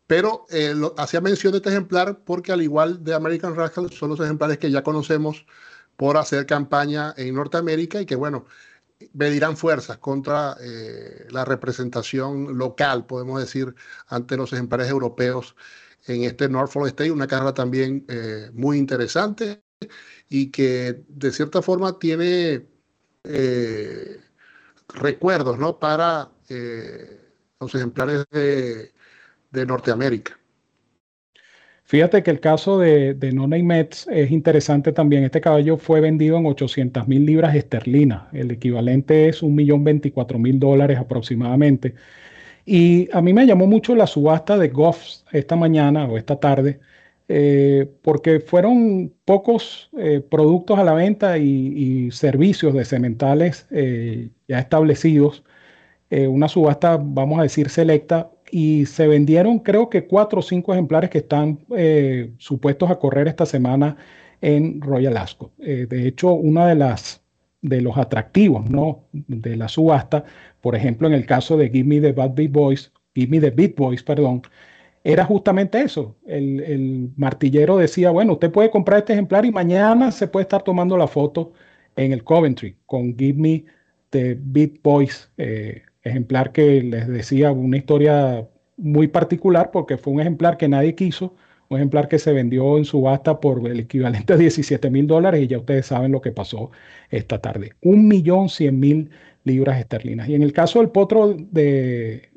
Pero eh, hacía mención de este ejemplar porque al igual de American Rascal son los ejemplares que ya conocemos por hacer campaña en Norteamérica y que bueno, medirán fuerzas contra eh, la representación local, podemos decir, ante los ejemplares europeos en este Norfolk State, una carrera también eh, muy interesante y que de cierta forma tiene recuerdos ¿no? para eh, los ejemplares de, Norteamérica. Fíjate que el caso de, de Nona Mets es interesante también. Este caballo fue vendido en 800 mil libras esterlinas. El equivalente es un millón mil dólares aproximadamente. Y a mí me llamó mucho la subasta de Goffs esta mañana o esta tarde, eh, porque fueron pocos eh, productos a la venta y, servicios de cementales ya establecidos eh, una subasta, vamos a decir, selecta, y se vendieron creo que cuatro o cinco ejemplares que están eh, supuestos a correr esta semana en Royal Ascot. Eh, de hecho, una de las de los atractivos ¿no? de la subasta, por ejemplo, en el caso de Give Me the Bad Beat Boys, Give Me the Beat Boys, perdón, era justamente eso. El, el, martillero decía, bueno, usted puede comprar este ejemplar y mañana se puede estar tomando la foto en el Coventry con Give Me the Beat Boys ejemplar que les decía una historia muy particular porque fue un ejemplar que nadie quiso, un ejemplar que se vendió en subasta por el equivalente a 17 mil dólares y ya ustedes saben lo que pasó esta tarde. Un millón cien mil libras esterlinas. Y en el caso del potro de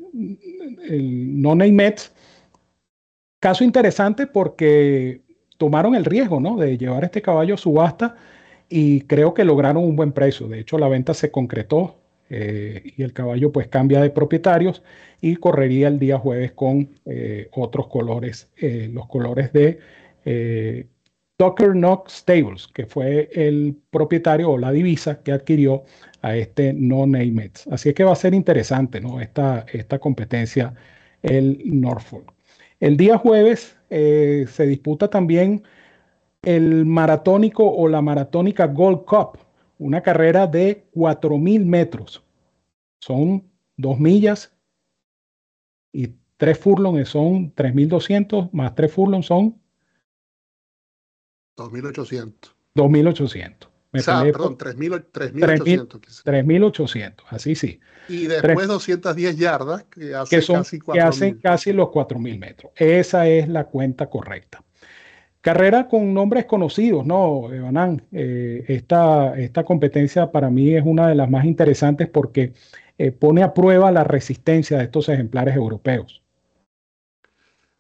el No Mets, caso interesante porque tomaron el riesgo ¿no? de llevar este caballo a subasta y creo que lograron un buen precio. De hecho, la venta se concretó eh, y el caballo pues cambia de propietarios y correría el día jueves con eh, otros colores, eh, los colores de Tucker Knox Stables, que fue el propietario o la divisa que adquirió a este no name Así que va a ser interesante ¿no? esta, esta competencia, el Norfolk. El día jueves se disputa también el maratónico o la maratónica Gold Cup, una carrera de 4.000 metros. Son dos millas y tres furlongs son 3.200 más tres furlongs son 2.800. 2.800. o sea, perdón, 3.800. 3.800, así sí. Y después 210 yardas, que, casi que hacen casi los 4.000 metros. Esa es la cuenta correcta. Carrera con nombres conocidos, ¿no, Evanán? Eh, esta, esta competencia para mí es una de las más interesantes porque eh, pone a prueba la resistencia de estos ejemplares europeos.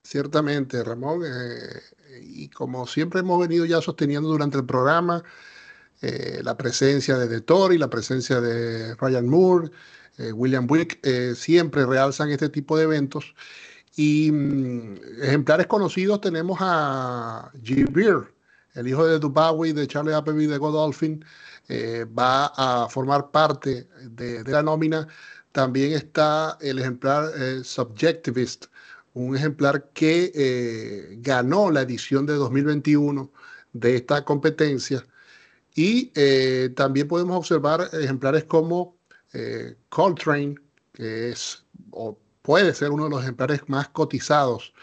Ciertamente, Ramón. Eh, y como siempre hemos venido ya sosteniendo durante el programa, eh, la presencia de De y la presencia de Ryan Moore, eh, William Wick, siempre realzan este tipo de eventos. Y mm, ejemplares conocidos tenemos a G. Beer, el hijo de Dubawi, de Charlie Appleby, de Godolphin, va a formar parte de, de, la nómina. También está el ejemplar Subjectivist, un ejemplar que eh, ganó la edición de 2021 de esta competencia. Y eh, también podemos observar ejemplares como eh, Coltrane, que es o puede ser uno de los ejemplares más cotizados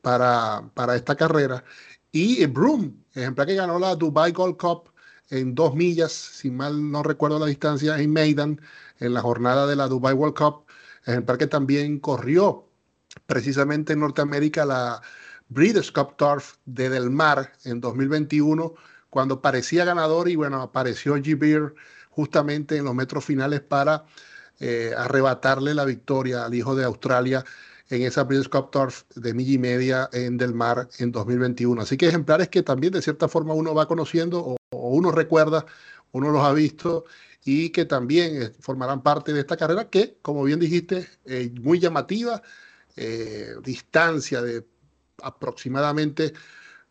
para, para, esta carrera. Y Broom, ejemplar que ganó la Dubai Gold Cup en dos millas, si mal no recuerdo la distancia, en Maidan, en la jornada de la Dubai World Cup. Ejemplar que también corrió precisamente en Norteamérica la Breeders' Cup Turf de Del Mar en 2021, cuando parecía ganador y bueno, apareció G. Beer justamente en los metros finales para eh, arrebatarle la victoria al hijo de Australia en esa Breeders' Cup Turf de milla y media en Del Mar en 2021. Así que ejemplares que también de cierta forma uno va conociendo o, uno recuerda, uno los ha visto y que también eh, formarán parte de esta carrera que, como bien dijiste, eh, muy llamativa, eh, distancia de aproximadamente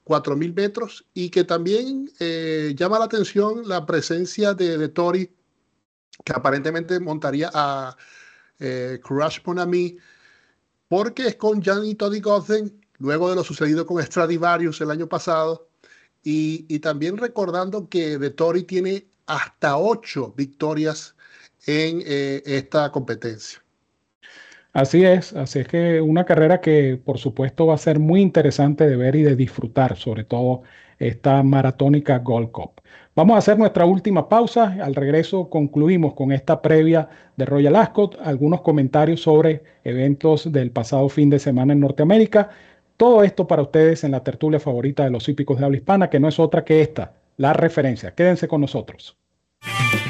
4.000 metros y que también eh, llama la atención la presencia de, de, Tori, que aparentemente montaría a eh, Crush Ponami, porque es con Gianni Toddy Gozen, luego de lo sucedido con Stradivarius el año pasado, y, y también recordando que de Tori tiene hasta ocho victorias en esta competencia. Así es, así es que una carrera que por supuesto va a ser muy interesante de ver y de disfrutar, sobre todo esta maratónica Gold Cup. Vamos a hacer nuestra última pausa. Al regreso concluimos con esta previa de Royal Ascot, algunos comentarios sobre eventos del pasado fin de semana en Norteamérica. Todo esto para ustedes en la tertulia favorita de los hípicos de habla hispana, que no es otra que esta, la referencia. Quédense con nosotros.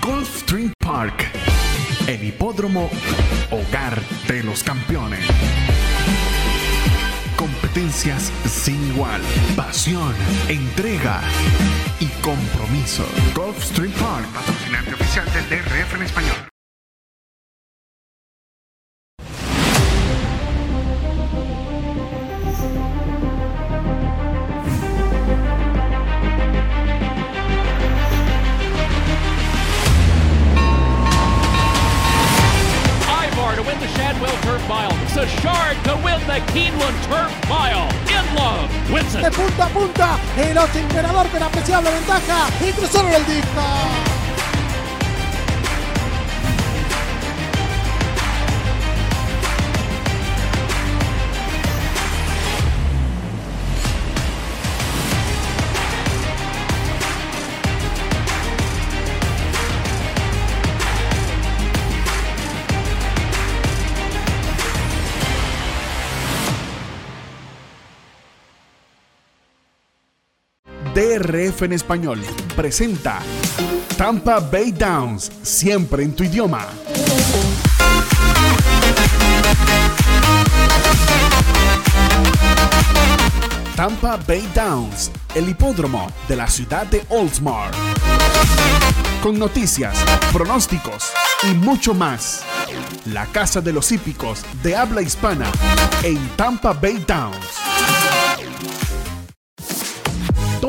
Golf Stream Park, el hipódromo Hogar de los Campeones. Competencias sin igual, pasión, entrega y compromiso. Gulfstream Park, patrocinante oficial del DRF en español. De punta a punta, el ocho imperador con apreciable ventaja y cruzaron el disco. DRF en español presenta Tampa Bay Downs, siempre en tu idioma. Tampa Bay Downs, el hipódromo de la ciudad de Oldsmar. Con noticias, pronósticos y mucho más. La casa de los hípicos de habla hispana en Tampa Bay Downs.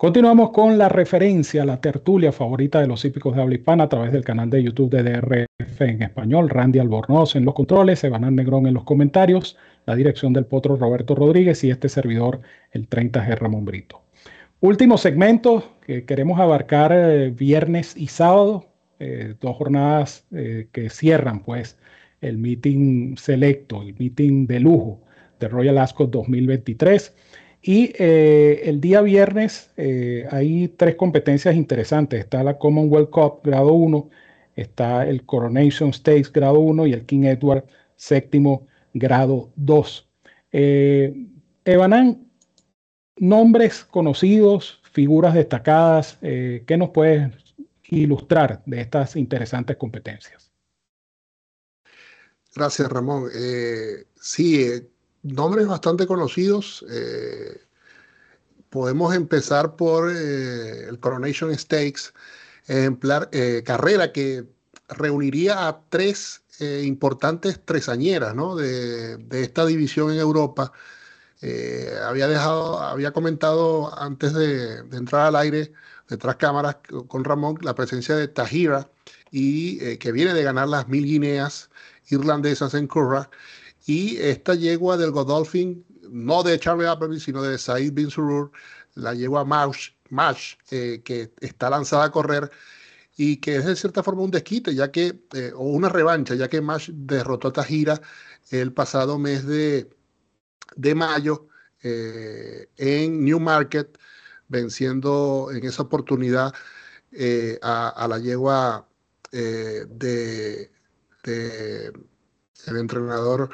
Continuamos con la referencia, la tertulia favorita de los hípicos de habla hispana a través del canal de YouTube de DRF en español. Randy Albornoz en los controles, Evanán Negrón en los comentarios, la dirección del potro Roberto Rodríguez y este servidor, el 30G Ramón Brito. Último segmento que queremos abarcar eh, viernes y sábado, eh, dos jornadas eh, que cierran pues el meeting selecto, el meeting de lujo de Royal Ascot 2023. Y eh, el día viernes eh, hay tres competencias interesantes. Está la Commonwealth Cup grado 1, está el Coronation Stakes grado 1 y el King Edward séptimo grado 2. Eh, Evanán, nombres conocidos, figuras destacadas, eh, ¿qué nos puedes ilustrar de estas interesantes competencias? Gracias, Ramón. sí, nombres bastante conocidos. Eh, podemos empezar por eh, el Coronation Stakes, eh, carrera que reuniría a tres importantes tresañeras ¿no? de, esta división en Europa. había dejado, había comentado antes de, de, entrar al aire, detrás cámaras con Ramón, la presencia de Tahira y que viene de ganar las mil guineas irlandesas en Curra y esta yegua del Godolphin, no de Charlie Appleby, sino de Said Bin Surur, la yegua Mash, Mash eh, que está lanzada a correr y que es de cierta forma un desquite, ya que, eh, o una revancha, ya que Mash derrotó a Tajira el pasado mes de, de mayo eh, en Newmarket, venciendo en esa oportunidad a, a, la yegua de el entrenador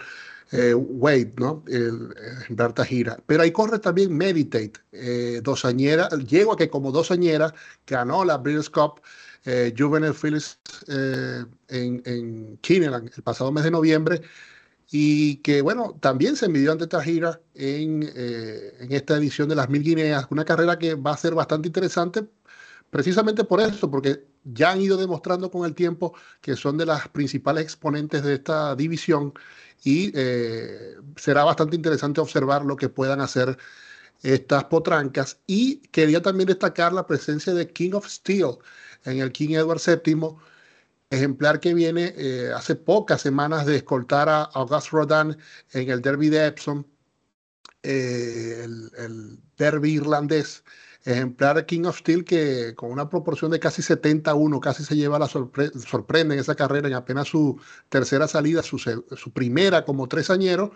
eh, Wade, ¿no? El, Berta Gira. Pero ahí corre también Meditate, eh, dosañera, a que como dosañera ganó la British Cup eh, Juvenile Phillips eh, en, en el pasado mes de noviembre y que, bueno, también se midió ante Tajira en, en esta edición de las Mil Guineas, una carrera que va a ser bastante interesante precisamente por eso, porque ya han ido demostrando con el tiempo que son de las principales exponentes de esta división y eh, será bastante interesante observar lo que puedan hacer estas potrancas. Y quería también destacar la presencia de King of Steel en el King Edward VII, ejemplar que viene eh, hace pocas semanas de escoltar a Auguste Rodin en el Derby de Epsom, eh, el Derby irlandés ejemplar King of Steel que con una proporción de casi 71 casi se lleva la sorprende en esa carrera en apenas su tercera salida, su, su primera como tresañero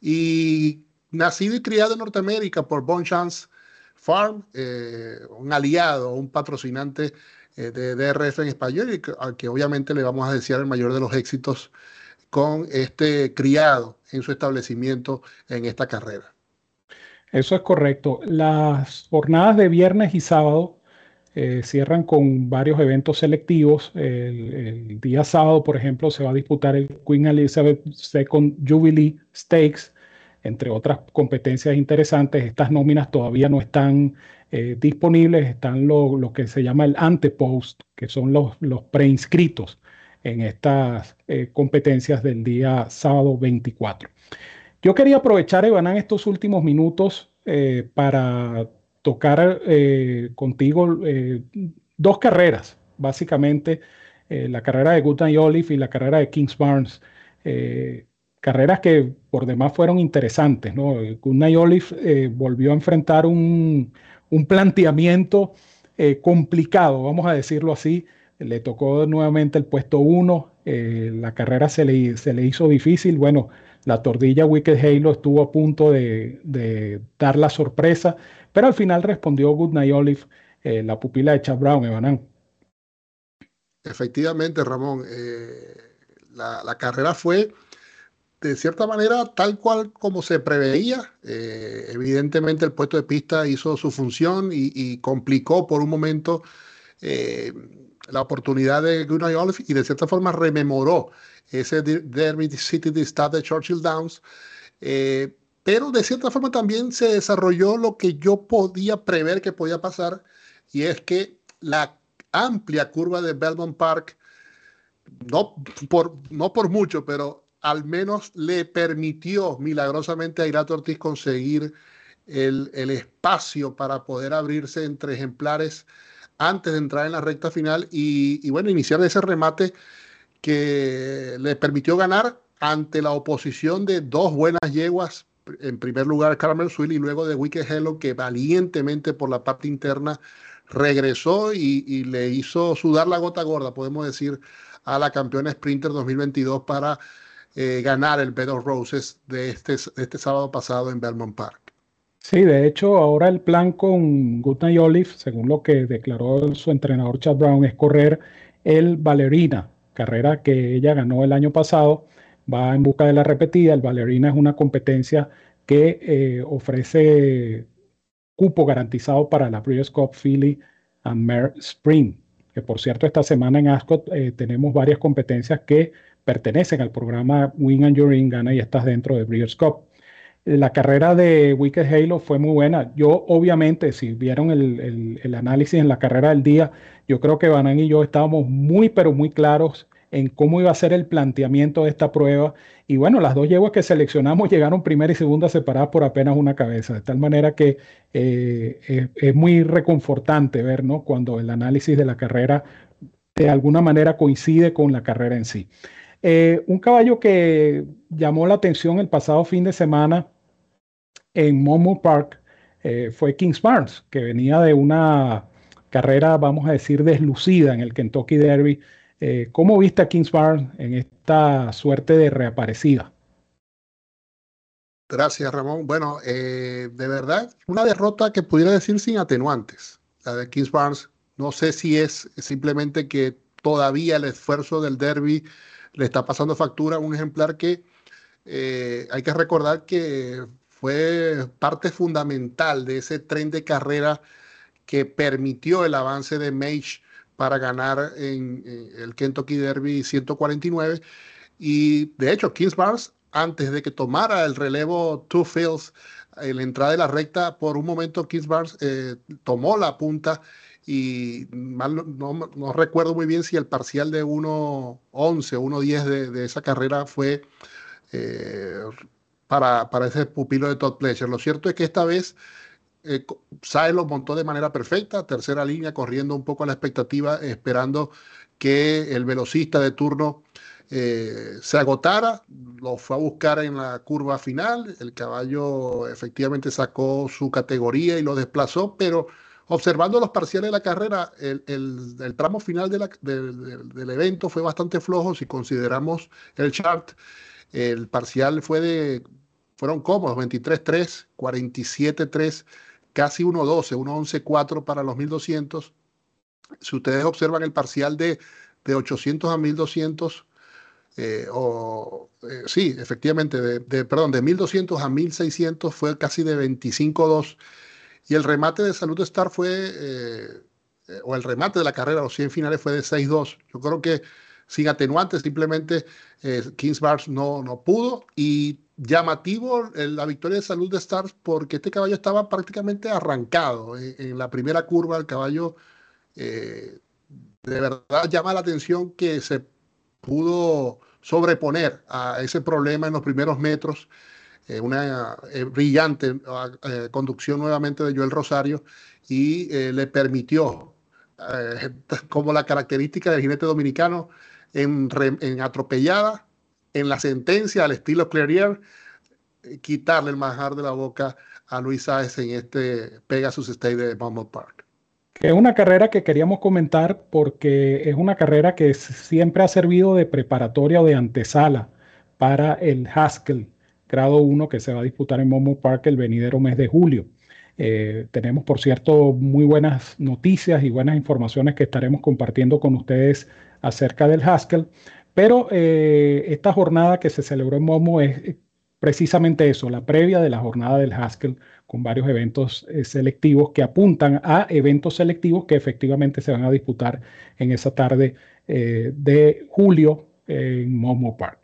y nacido y criado en Norteamérica por Chance Farm, eh, un aliado, un patrocinante eh, de DRF en español y al que obviamente le vamos a desear el mayor de los éxitos con este criado en su establecimiento en esta carrera. Eso es correcto. Las jornadas de viernes y sábado eh, cierran con varios eventos selectivos. El, día sábado, por ejemplo, se va a disputar el Queen Elizabeth II Jubilee Stakes, entre otras competencias interesantes. Estas nóminas todavía no están eh, disponibles, están lo, que se llama el antepost, que son los, los preinscritos en estas eh, competencias del día sábado 24. Yo quería aprovechar, Evanán, estos últimos minutos eh, para tocar eh, contigo eh, dos carreras, básicamente, la carrera de Goodnight Olive y la carrera de Kings Barnes. carreras que por demás fueron interesantes. ¿no? Goodnight Olive volvió a enfrentar un, un planteamiento complicado, vamos a decirlo así. Le tocó nuevamente el puesto uno, la carrera se le, se le hizo difícil. Bueno, la tordilla Wicked Halo estuvo a punto de, dar la sorpresa, pero al final respondió Goodnight Olive, eh, la pupila de Chad Brown, Evanán. Efectivamente, Ramón, eh, la, carrera fue de cierta manera tal cual como se preveía. Eh, evidentemente el puesto de pista hizo su función y, complicó por un momento la oportunidad de Goodnight Olive y de cierta forma rememoró ese Derby City de Stade de Churchill Downs. Eh, pero de cierta forma también se desarrolló lo que yo podía prever que podía pasar, y es que la amplia curva de Belmont Park, no por, no por mucho, pero al menos le permitió milagrosamente a Irato Ortiz conseguir el, espacio para poder abrirse entre ejemplares antes de entrar en la recta final y, bueno, iniciar ese remate que le permitió ganar ante la oposición de dos buenas yeguas. En primer lugar, Caramel Swill y luego de Wicked Hello, que valientemente por la parte interna regresó y, le hizo sudar la gota gorda, podemos decir, a la campeona Sprinter 2022 para eh, ganar el Bed of Roses de este, este sábado pasado en Belmont Park. Sí, de hecho, ahora el plan con Goodnight Olive, según lo que declaró su entrenador Chad Brown, es correr el Ballerina, carrera que ella ganó el año pasado. Va en busca de la repetida. El Ballerina es una competencia que eh, ofrece cupo garantizado para la Breeders' Cup Philly and Mare Spring. Que por cierto, esta semana en Ascot eh, tenemos varias competencias que pertenecen al programa Win and Your Ring, gana y estás dentro de Breeders' Cup la carrera de Wicked Halo fue muy buena. Yo, obviamente, si vieron el, análisis en la carrera del día, yo creo que Banan y yo estábamos muy, pero muy claros en cómo iba a ser el planteamiento de esta prueba. Y bueno, las dos yeguas que seleccionamos llegaron primera y segunda separadas por apenas una cabeza, de tal manera que eh, es, muy reconfortante ver ¿no? cuando el análisis de la carrera de alguna manera coincide con la carrera en sí. Eh, un caballo que llamó la atención el pasado fin de semana en Momo Park eh, fue Kings Barnes, que venía de una carrera, vamos a decir, deslucida en el Kentucky Derby. Eh, ¿Cómo viste a Kings Barnes en esta suerte de reaparecida? Gracias, Ramón. Bueno, de verdad, una derrota que pudiera decir sin atenuantes. La de Kings Barnes, no sé si es simplemente que todavía el esfuerzo del derby le está pasando factura a un ejemplar que eh, hay que recordar que fue parte fundamental de ese tren de carrera que permitió el avance de Mage para ganar en, el Kentucky Derby 149. Y de hecho, Kings Bars, antes de que tomara el relevo Two Fields en la entrada de la recta, por un momento Kings Bars eh, tomó la punta y mal, no, recuerdo muy bien si el parcial de 1.11 o 1.10 de, de esa carrera fue eh, para, para, ese pupilo de Todd Pletcher. Lo cierto es que esta vez eh, lo montó de manera perfecta, tercera línea, corriendo un poco a la expectativa, esperando que el velocista de turno eh, se agotara, lo fue a buscar en la curva final, el caballo efectivamente sacó su categoría y lo desplazó, pero Observando los parciales de la carrera, el, tramo final del evento fue bastante flojo. Si consideramos el chart, el parcial fue de, fueron cómodos, 23-3, 47-3, casi 1-12, 1-11-4 para los 1200. Si ustedes observan el parcial de, de 800 a 1200, eh, o eh, sí, efectivamente, de, de, perdón, de 1200 a 1600 fue casi de 25-2 y el remate de Salud Star fue, eh, o el remate de la carrera, los 100 finales fue de 6-2. Yo creo que sin atenuantes, simplemente eh, Kings Bars no, no pudo. Y llamativo la victoria de Salud de Stars porque este caballo estaba prácticamente arrancado en, la primera curva. El caballo de verdad llama la atención que se pudo sobreponer a ese problema en los primeros metros eh, una eh, brillante eh, conducción nuevamente de Joel Rosario y le permitió, como la característica del jinete dominicano, en, atropellada, en la sentencia al estilo Clerier, quitarle el manjar de la boca a Luis Sáez en este Pegasus State de Bumble Park. Es una carrera que queríamos comentar porque es una carrera que siempre ha servido de preparatoria o de antesala para el Haskell grado 1 que se va a disputar en Momo Park el venidero mes de julio. Eh, tenemos, por cierto, muy buenas noticias y buenas informaciones que estaremos compartiendo con ustedes acerca del Haskell, pero eh, esta jornada que se celebró en Momo es precisamente eso, la previa de la jornada del Haskell, con varios eventos eh, selectivos que apuntan a eventos selectivos que efectivamente se van a disputar en esa tarde de julio en Momo Park.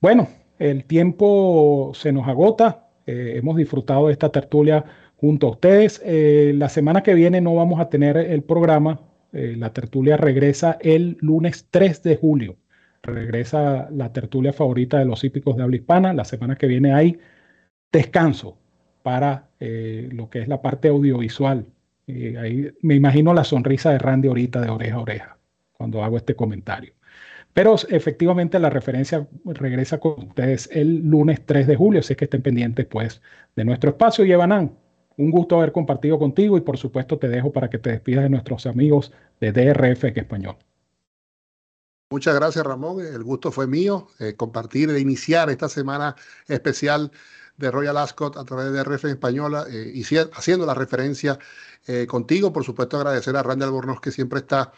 Bueno, el tiempo se nos agota. Eh, hemos disfrutado de esta tertulia junto a ustedes. Eh, la semana que viene no vamos a tener el programa. Eh, la tertulia regresa el lunes 3 de julio. Regresa la tertulia favorita de los hípicos de habla hispana. La semana que viene hay descanso para eh, lo que es la parte audiovisual. ahí me imagino la sonrisa de Randy ahorita de oreja a oreja cuando hago este comentario. Pero efectivamente la referencia regresa con ustedes el lunes 3 de julio, así que estén pendientes pues de nuestro espacio. Y Evanán, un gusto haber compartido contigo y por supuesto te dejo para que te despidas de nuestros amigos de DRF español. Muchas gracias Ramón, el gusto fue mío eh, compartir e iniciar esta semana especial de Royal Ascot a través de DRF española eh, y haciendo la referencia eh, contigo. Por supuesto agradecer a Randy Albornoz que siempre está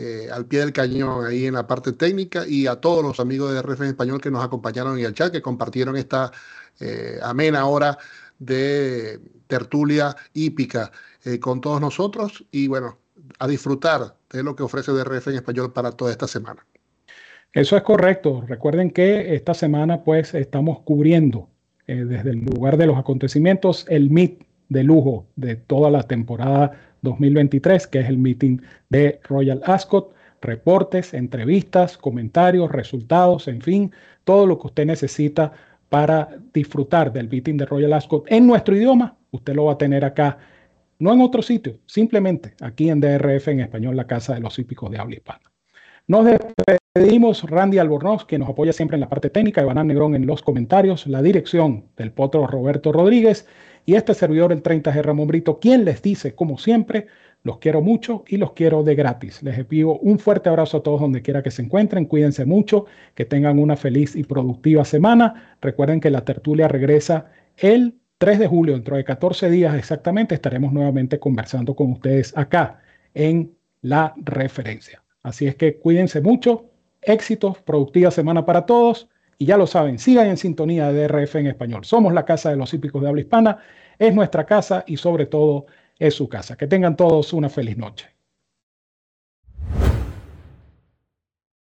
eh, al pie del cañón ahí en la parte técnica y a todos los amigos de RF Español que nos acompañaron en el chat, que compartieron esta eh, amena hora de tertulia hípica eh, con todos nosotros y bueno, a disfrutar de lo que ofrece DRF en Español para toda esta semana. Eso es correcto. Recuerden que esta semana pues estamos cubriendo desde el lugar de los acontecimientos el MIT de lujo de toda la temporada 2023, que es el meeting de Royal Ascot. Reportes, entrevistas, comentarios, resultados, en fin, todo lo que usted necesita para disfrutar del meeting de Royal Ascot en nuestro idioma, usted lo va a tener acá, no en otro sitio, simplemente aquí en DRF en español, la Casa de los Hípicos de Habla Hispana. Nos despedimos, Randy Albornoz, que nos apoya siempre en la parte técnica, Iván Negrón en los comentarios, la dirección del potro Roberto Rodríguez y este servidor, el 30G Ramón Brito, quien les dice, como siempre, los quiero mucho y los quiero de gratis. Les pido un fuerte abrazo a todos donde quiera que se encuentren. Cuídense mucho, que tengan una feliz y productiva semana. Recuerden que la tertulia regresa el 3 de julio, dentro de 14 días exactamente, estaremos nuevamente conversando con ustedes acá en la referencia. Así es que cuídense mucho, éxitos, productiva semana para todos. Y ya lo saben, sigan en sintonía de DRF en español. Somos la casa de los hípicos de habla hispana, es nuestra casa y sobre todo es su casa. Que tengan todos una feliz noche.